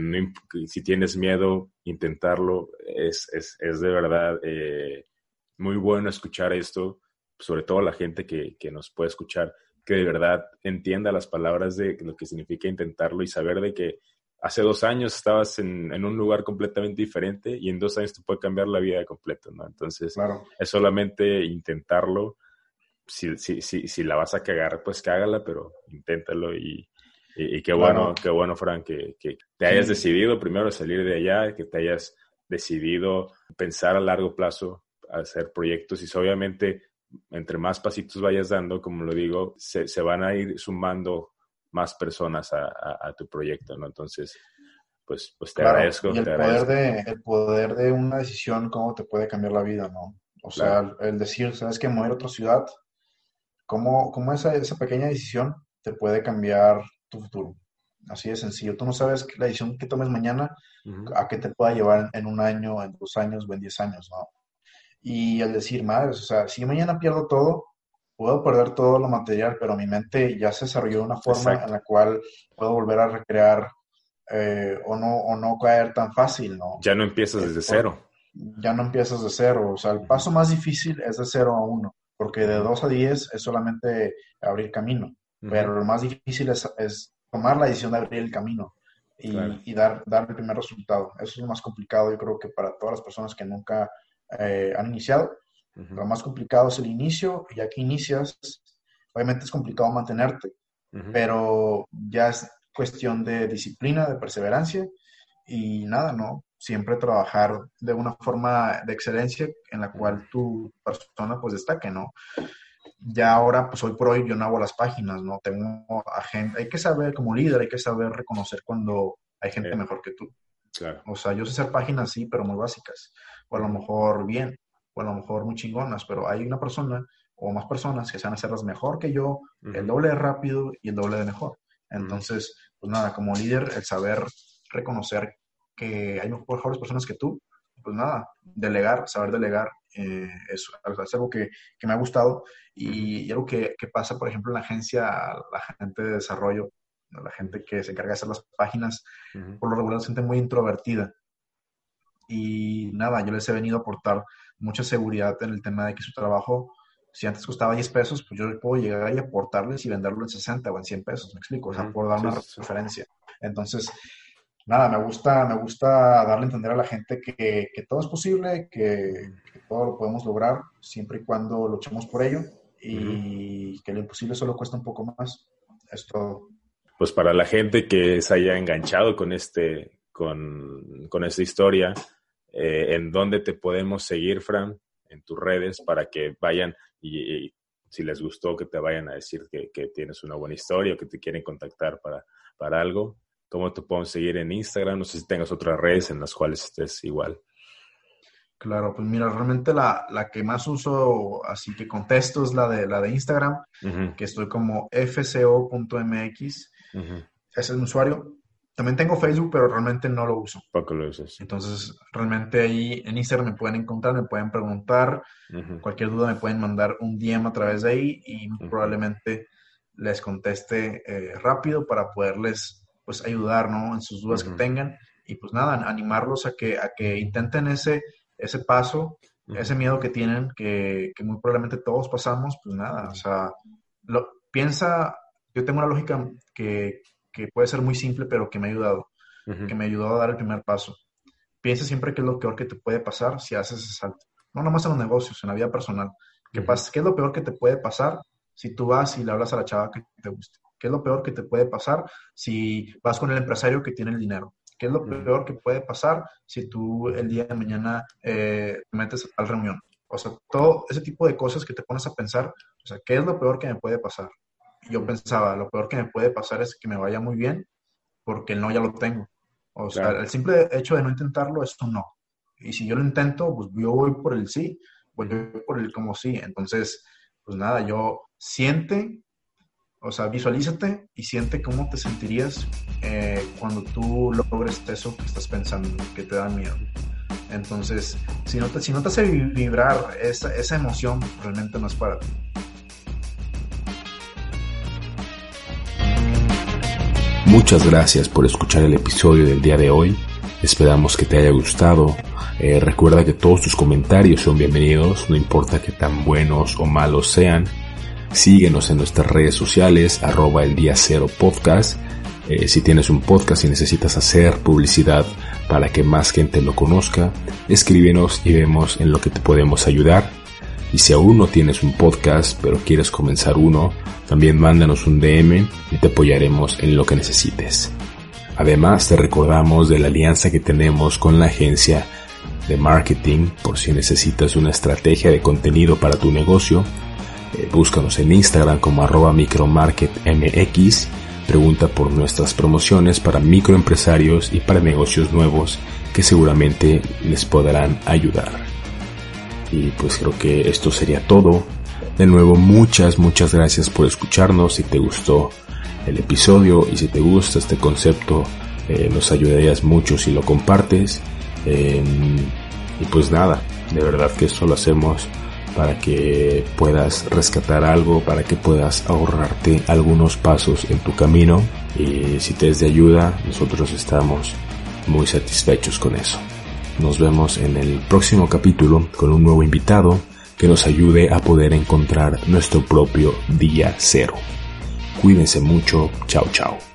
[SPEAKER 1] si tienes miedo, intentarlo. Es, es, es de verdad muy bueno escuchar esto, sobre todo la gente que, que, nos puede escuchar, que de verdad entienda las palabras de lo que significa intentarlo y saber de que hace dos años estabas en, en un lugar completamente diferente y en dos años te puede cambiar la vida completa, ¿no? Entonces, es solamente intentarlo. Si, si, si, si la vas a cagar, pues cágala, pero inténtalo y, y, qué bueno, qué bueno, Frank, que, que te hayas decidido primero salir de allá, que te hayas decidido pensar a largo plazo, hacer proyectos y obviamente entre más pasitos vayas dando, como lo digo, se, se van a ir sumando más personas a, a, tu proyecto, ¿no? Entonces, pues, pues te agradezco.
[SPEAKER 2] el, poder De, el poder de una decisión, cómo te puede cambiar la vida, ¿no? O sea, el, decir, ¿sabes qué? Mover a otra ciudad, cómo, cómo esa, esa pequeña decisión te puede cambiar tu futuro. Así de sencillo. Tú no sabes la decisión que tomes mañana a qué te pueda llevar en, un año, en dos años o en diez años, ¿no? Y al decir, madre, o sea, si mañana pierdo todo, puedo perder todo lo material, pero mi mente ya se desarrolló de una forma en la cual puedo volver a recrear eh, o, no, o no caer tan fácil, ¿no?
[SPEAKER 4] Ya no empiezas desde cero.
[SPEAKER 2] Ya no empiezas de cero, o sea, el paso más difícil es de cero a uno, porque de dos a diez es solamente abrir camino, pero lo más difícil es, tomar la decisión de abrir el camino y, dar, dar el primer resultado. Eso es lo más complicado, yo creo que para todas las personas que nunca eh, han iniciado, lo más complicado es el inicio, y ya que inicias, obviamente es complicado mantenerte, pero ya es cuestión de disciplina, de perseverancia y nada, ¿no? Siempre trabajar de una forma de excelencia en la cual tu persona pues destaque, ¿no? Ya ahora, pues hoy por hoy yo no hago las páginas, ¿no? Tengo a gente, hay que saber como líder, hay que saber reconocer cuando hay gente mejor que tú. Claro. O sea, yo sé hacer páginas, sí, pero muy básicas. O a lo mejor bien, o a lo mejor muy chingonas, pero hay una persona o más personas que saben hacerlas mejor que yo, el doble de rápido y el doble de mejor. Entonces, pues nada, como líder, el saber reconocer que hay mejores personas que tú, pues nada, delegar, saber delegar, eh, es, algo que, me ha gustado y, algo que, pasa, por ejemplo, en la agencia, la gente de desarrollo, la gente que se encarga de hacer las páginas, por lo regular es gente muy introvertida. Y nada, yo les he venido a aportar mucha seguridad en el tema de que su trabajo si antes costaba 10 pesos, pues yo puedo llegar y aportarles y venderlo en 60 o en 100 pesos, me explico, o sea, por dar una referencia. Entonces, nada, me gusta, me gusta darle a entender a la gente que, todo es posible, que, todo lo podemos lograr siempre y cuando luchemos por ello y que lo imposible solo cuesta un poco más. Es todo.
[SPEAKER 4] Pues para la gente que se haya enganchado con este, con, con esta historia, eh, ¿en dónde te podemos seguir, Fran? En tus redes para que vayan y, si les gustó que te vayan a decir que, tienes una buena historia o que te quieren contactar para, para algo. ¿Cómo te pueden seguir en Instagram? No sé si tengas otras redes en las cuales estés igual.
[SPEAKER 2] Claro, pues mira, realmente la, que más uso, así que contesto, es la de, la de Instagram, que estoy como fco.mx. Es el usuario. También tengo Facebook, pero realmente no lo uso.
[SPEAKER 4] Poco lo usas.
[SPEAKER 2] Entonces, realmente ahí en Instagram me pueden encontrar, me pueden preguntar, cualquier duda me pueden mandar un DM a través de ahí y probablemente les conteste eh, rápido para poderles pues ayudar, ¿no? En sus dudas que tengan y pues nada, animarlos a que, a que intenten ese, ese paso, ese miedo que tienen, que, que, muy probablemente todos pasamos, pues nada, o sea, lo, piensa, yo tengo una lógica que, que puede ser muy simple, pero que me ha ayudado, que me ayudó a dar el primer paso. Piensa siempre qué es lo peor que te puede pasar si haces ese salto. No nomás en los negocios, en la vida personal. ¿Qué, pasa? ¿Qué es lo peor que te puede pasar si tú vas y le hablas a la chava que te guste? ¿Qué es lo peor que te puede pasar si vas con el empresario que tiene el dinero? ¿Qué es lo peor que puede pasar si tú el día de mañana eh, te metes a la reunión? O sea, todo ese tipo de cosas que te pones a pensar, o sea, ¿qué es lo peor que me puede pasar? Yo pensaba, lo peor que me puede pasar es que me vaya muy bien, porque el no ya lo tengo. O sea, el simple hecho de no intentarlo es un no. Y si yo lo intento, pues yo voy por el sí, voy por el como sí. Entonces, pues nada, yo siente, o sea, visualízate y siente cómo te sentirías eh, cuando tú logres eso que estás pensando, que te da miedo. Entonces, si no te, si no te hace vibrar esa, esa emoción, realmente no es para ti.
[SPEAKER 1] Muchas gracias por escuchar el episodio del día de hoy. Esperamos que te haya gustado. Eh, recuerda que todos tus comentarios son bienvenidos, no importa que tan buenos o malos sean. Síguenos en nuestras redes sociales, arroba el día cero podcast. Eh, si tienes un podcast y necesitas hacer publicidad para que más gente lo conozca, escríbenos y vemos en lo que te podemos ayudar. Y si aún no tienes un podcast, pero quieres comenzar uno, también mándanos un DM y te apoyaremos en lo que necesites. Además, te recordamos de la alianza que tenemos con la agencia de marketing por si necesitas una estrategia de contenido para tu negocio. Eh, búscanos en Instagram como arroba micromarketmx. Pregunta por nuestras promociones para microempresarios y para negocios nuevos que seguramente les podrán ayudar. Y pues creo que esto sería todo. De nuevo, muchas, muchas gracias por escucharnos. Si te gustó el episodio y si te gusta este concepto, eh, nos ayudarías mucho si lo compartes. Em, y pues nada, de verdad que esto lo hacemos para que puedas rescatar algo, para que puedas ahorrarte algunos pasos en tu camino Y si te es de ayuda, nosotros estamos muy satisfechos con eso. Nos vemos en el próximo capítulo con un nuevo invitado que nos ayude a poder encontrar nuestro propio día cero. Cuídense mucho, chao chao.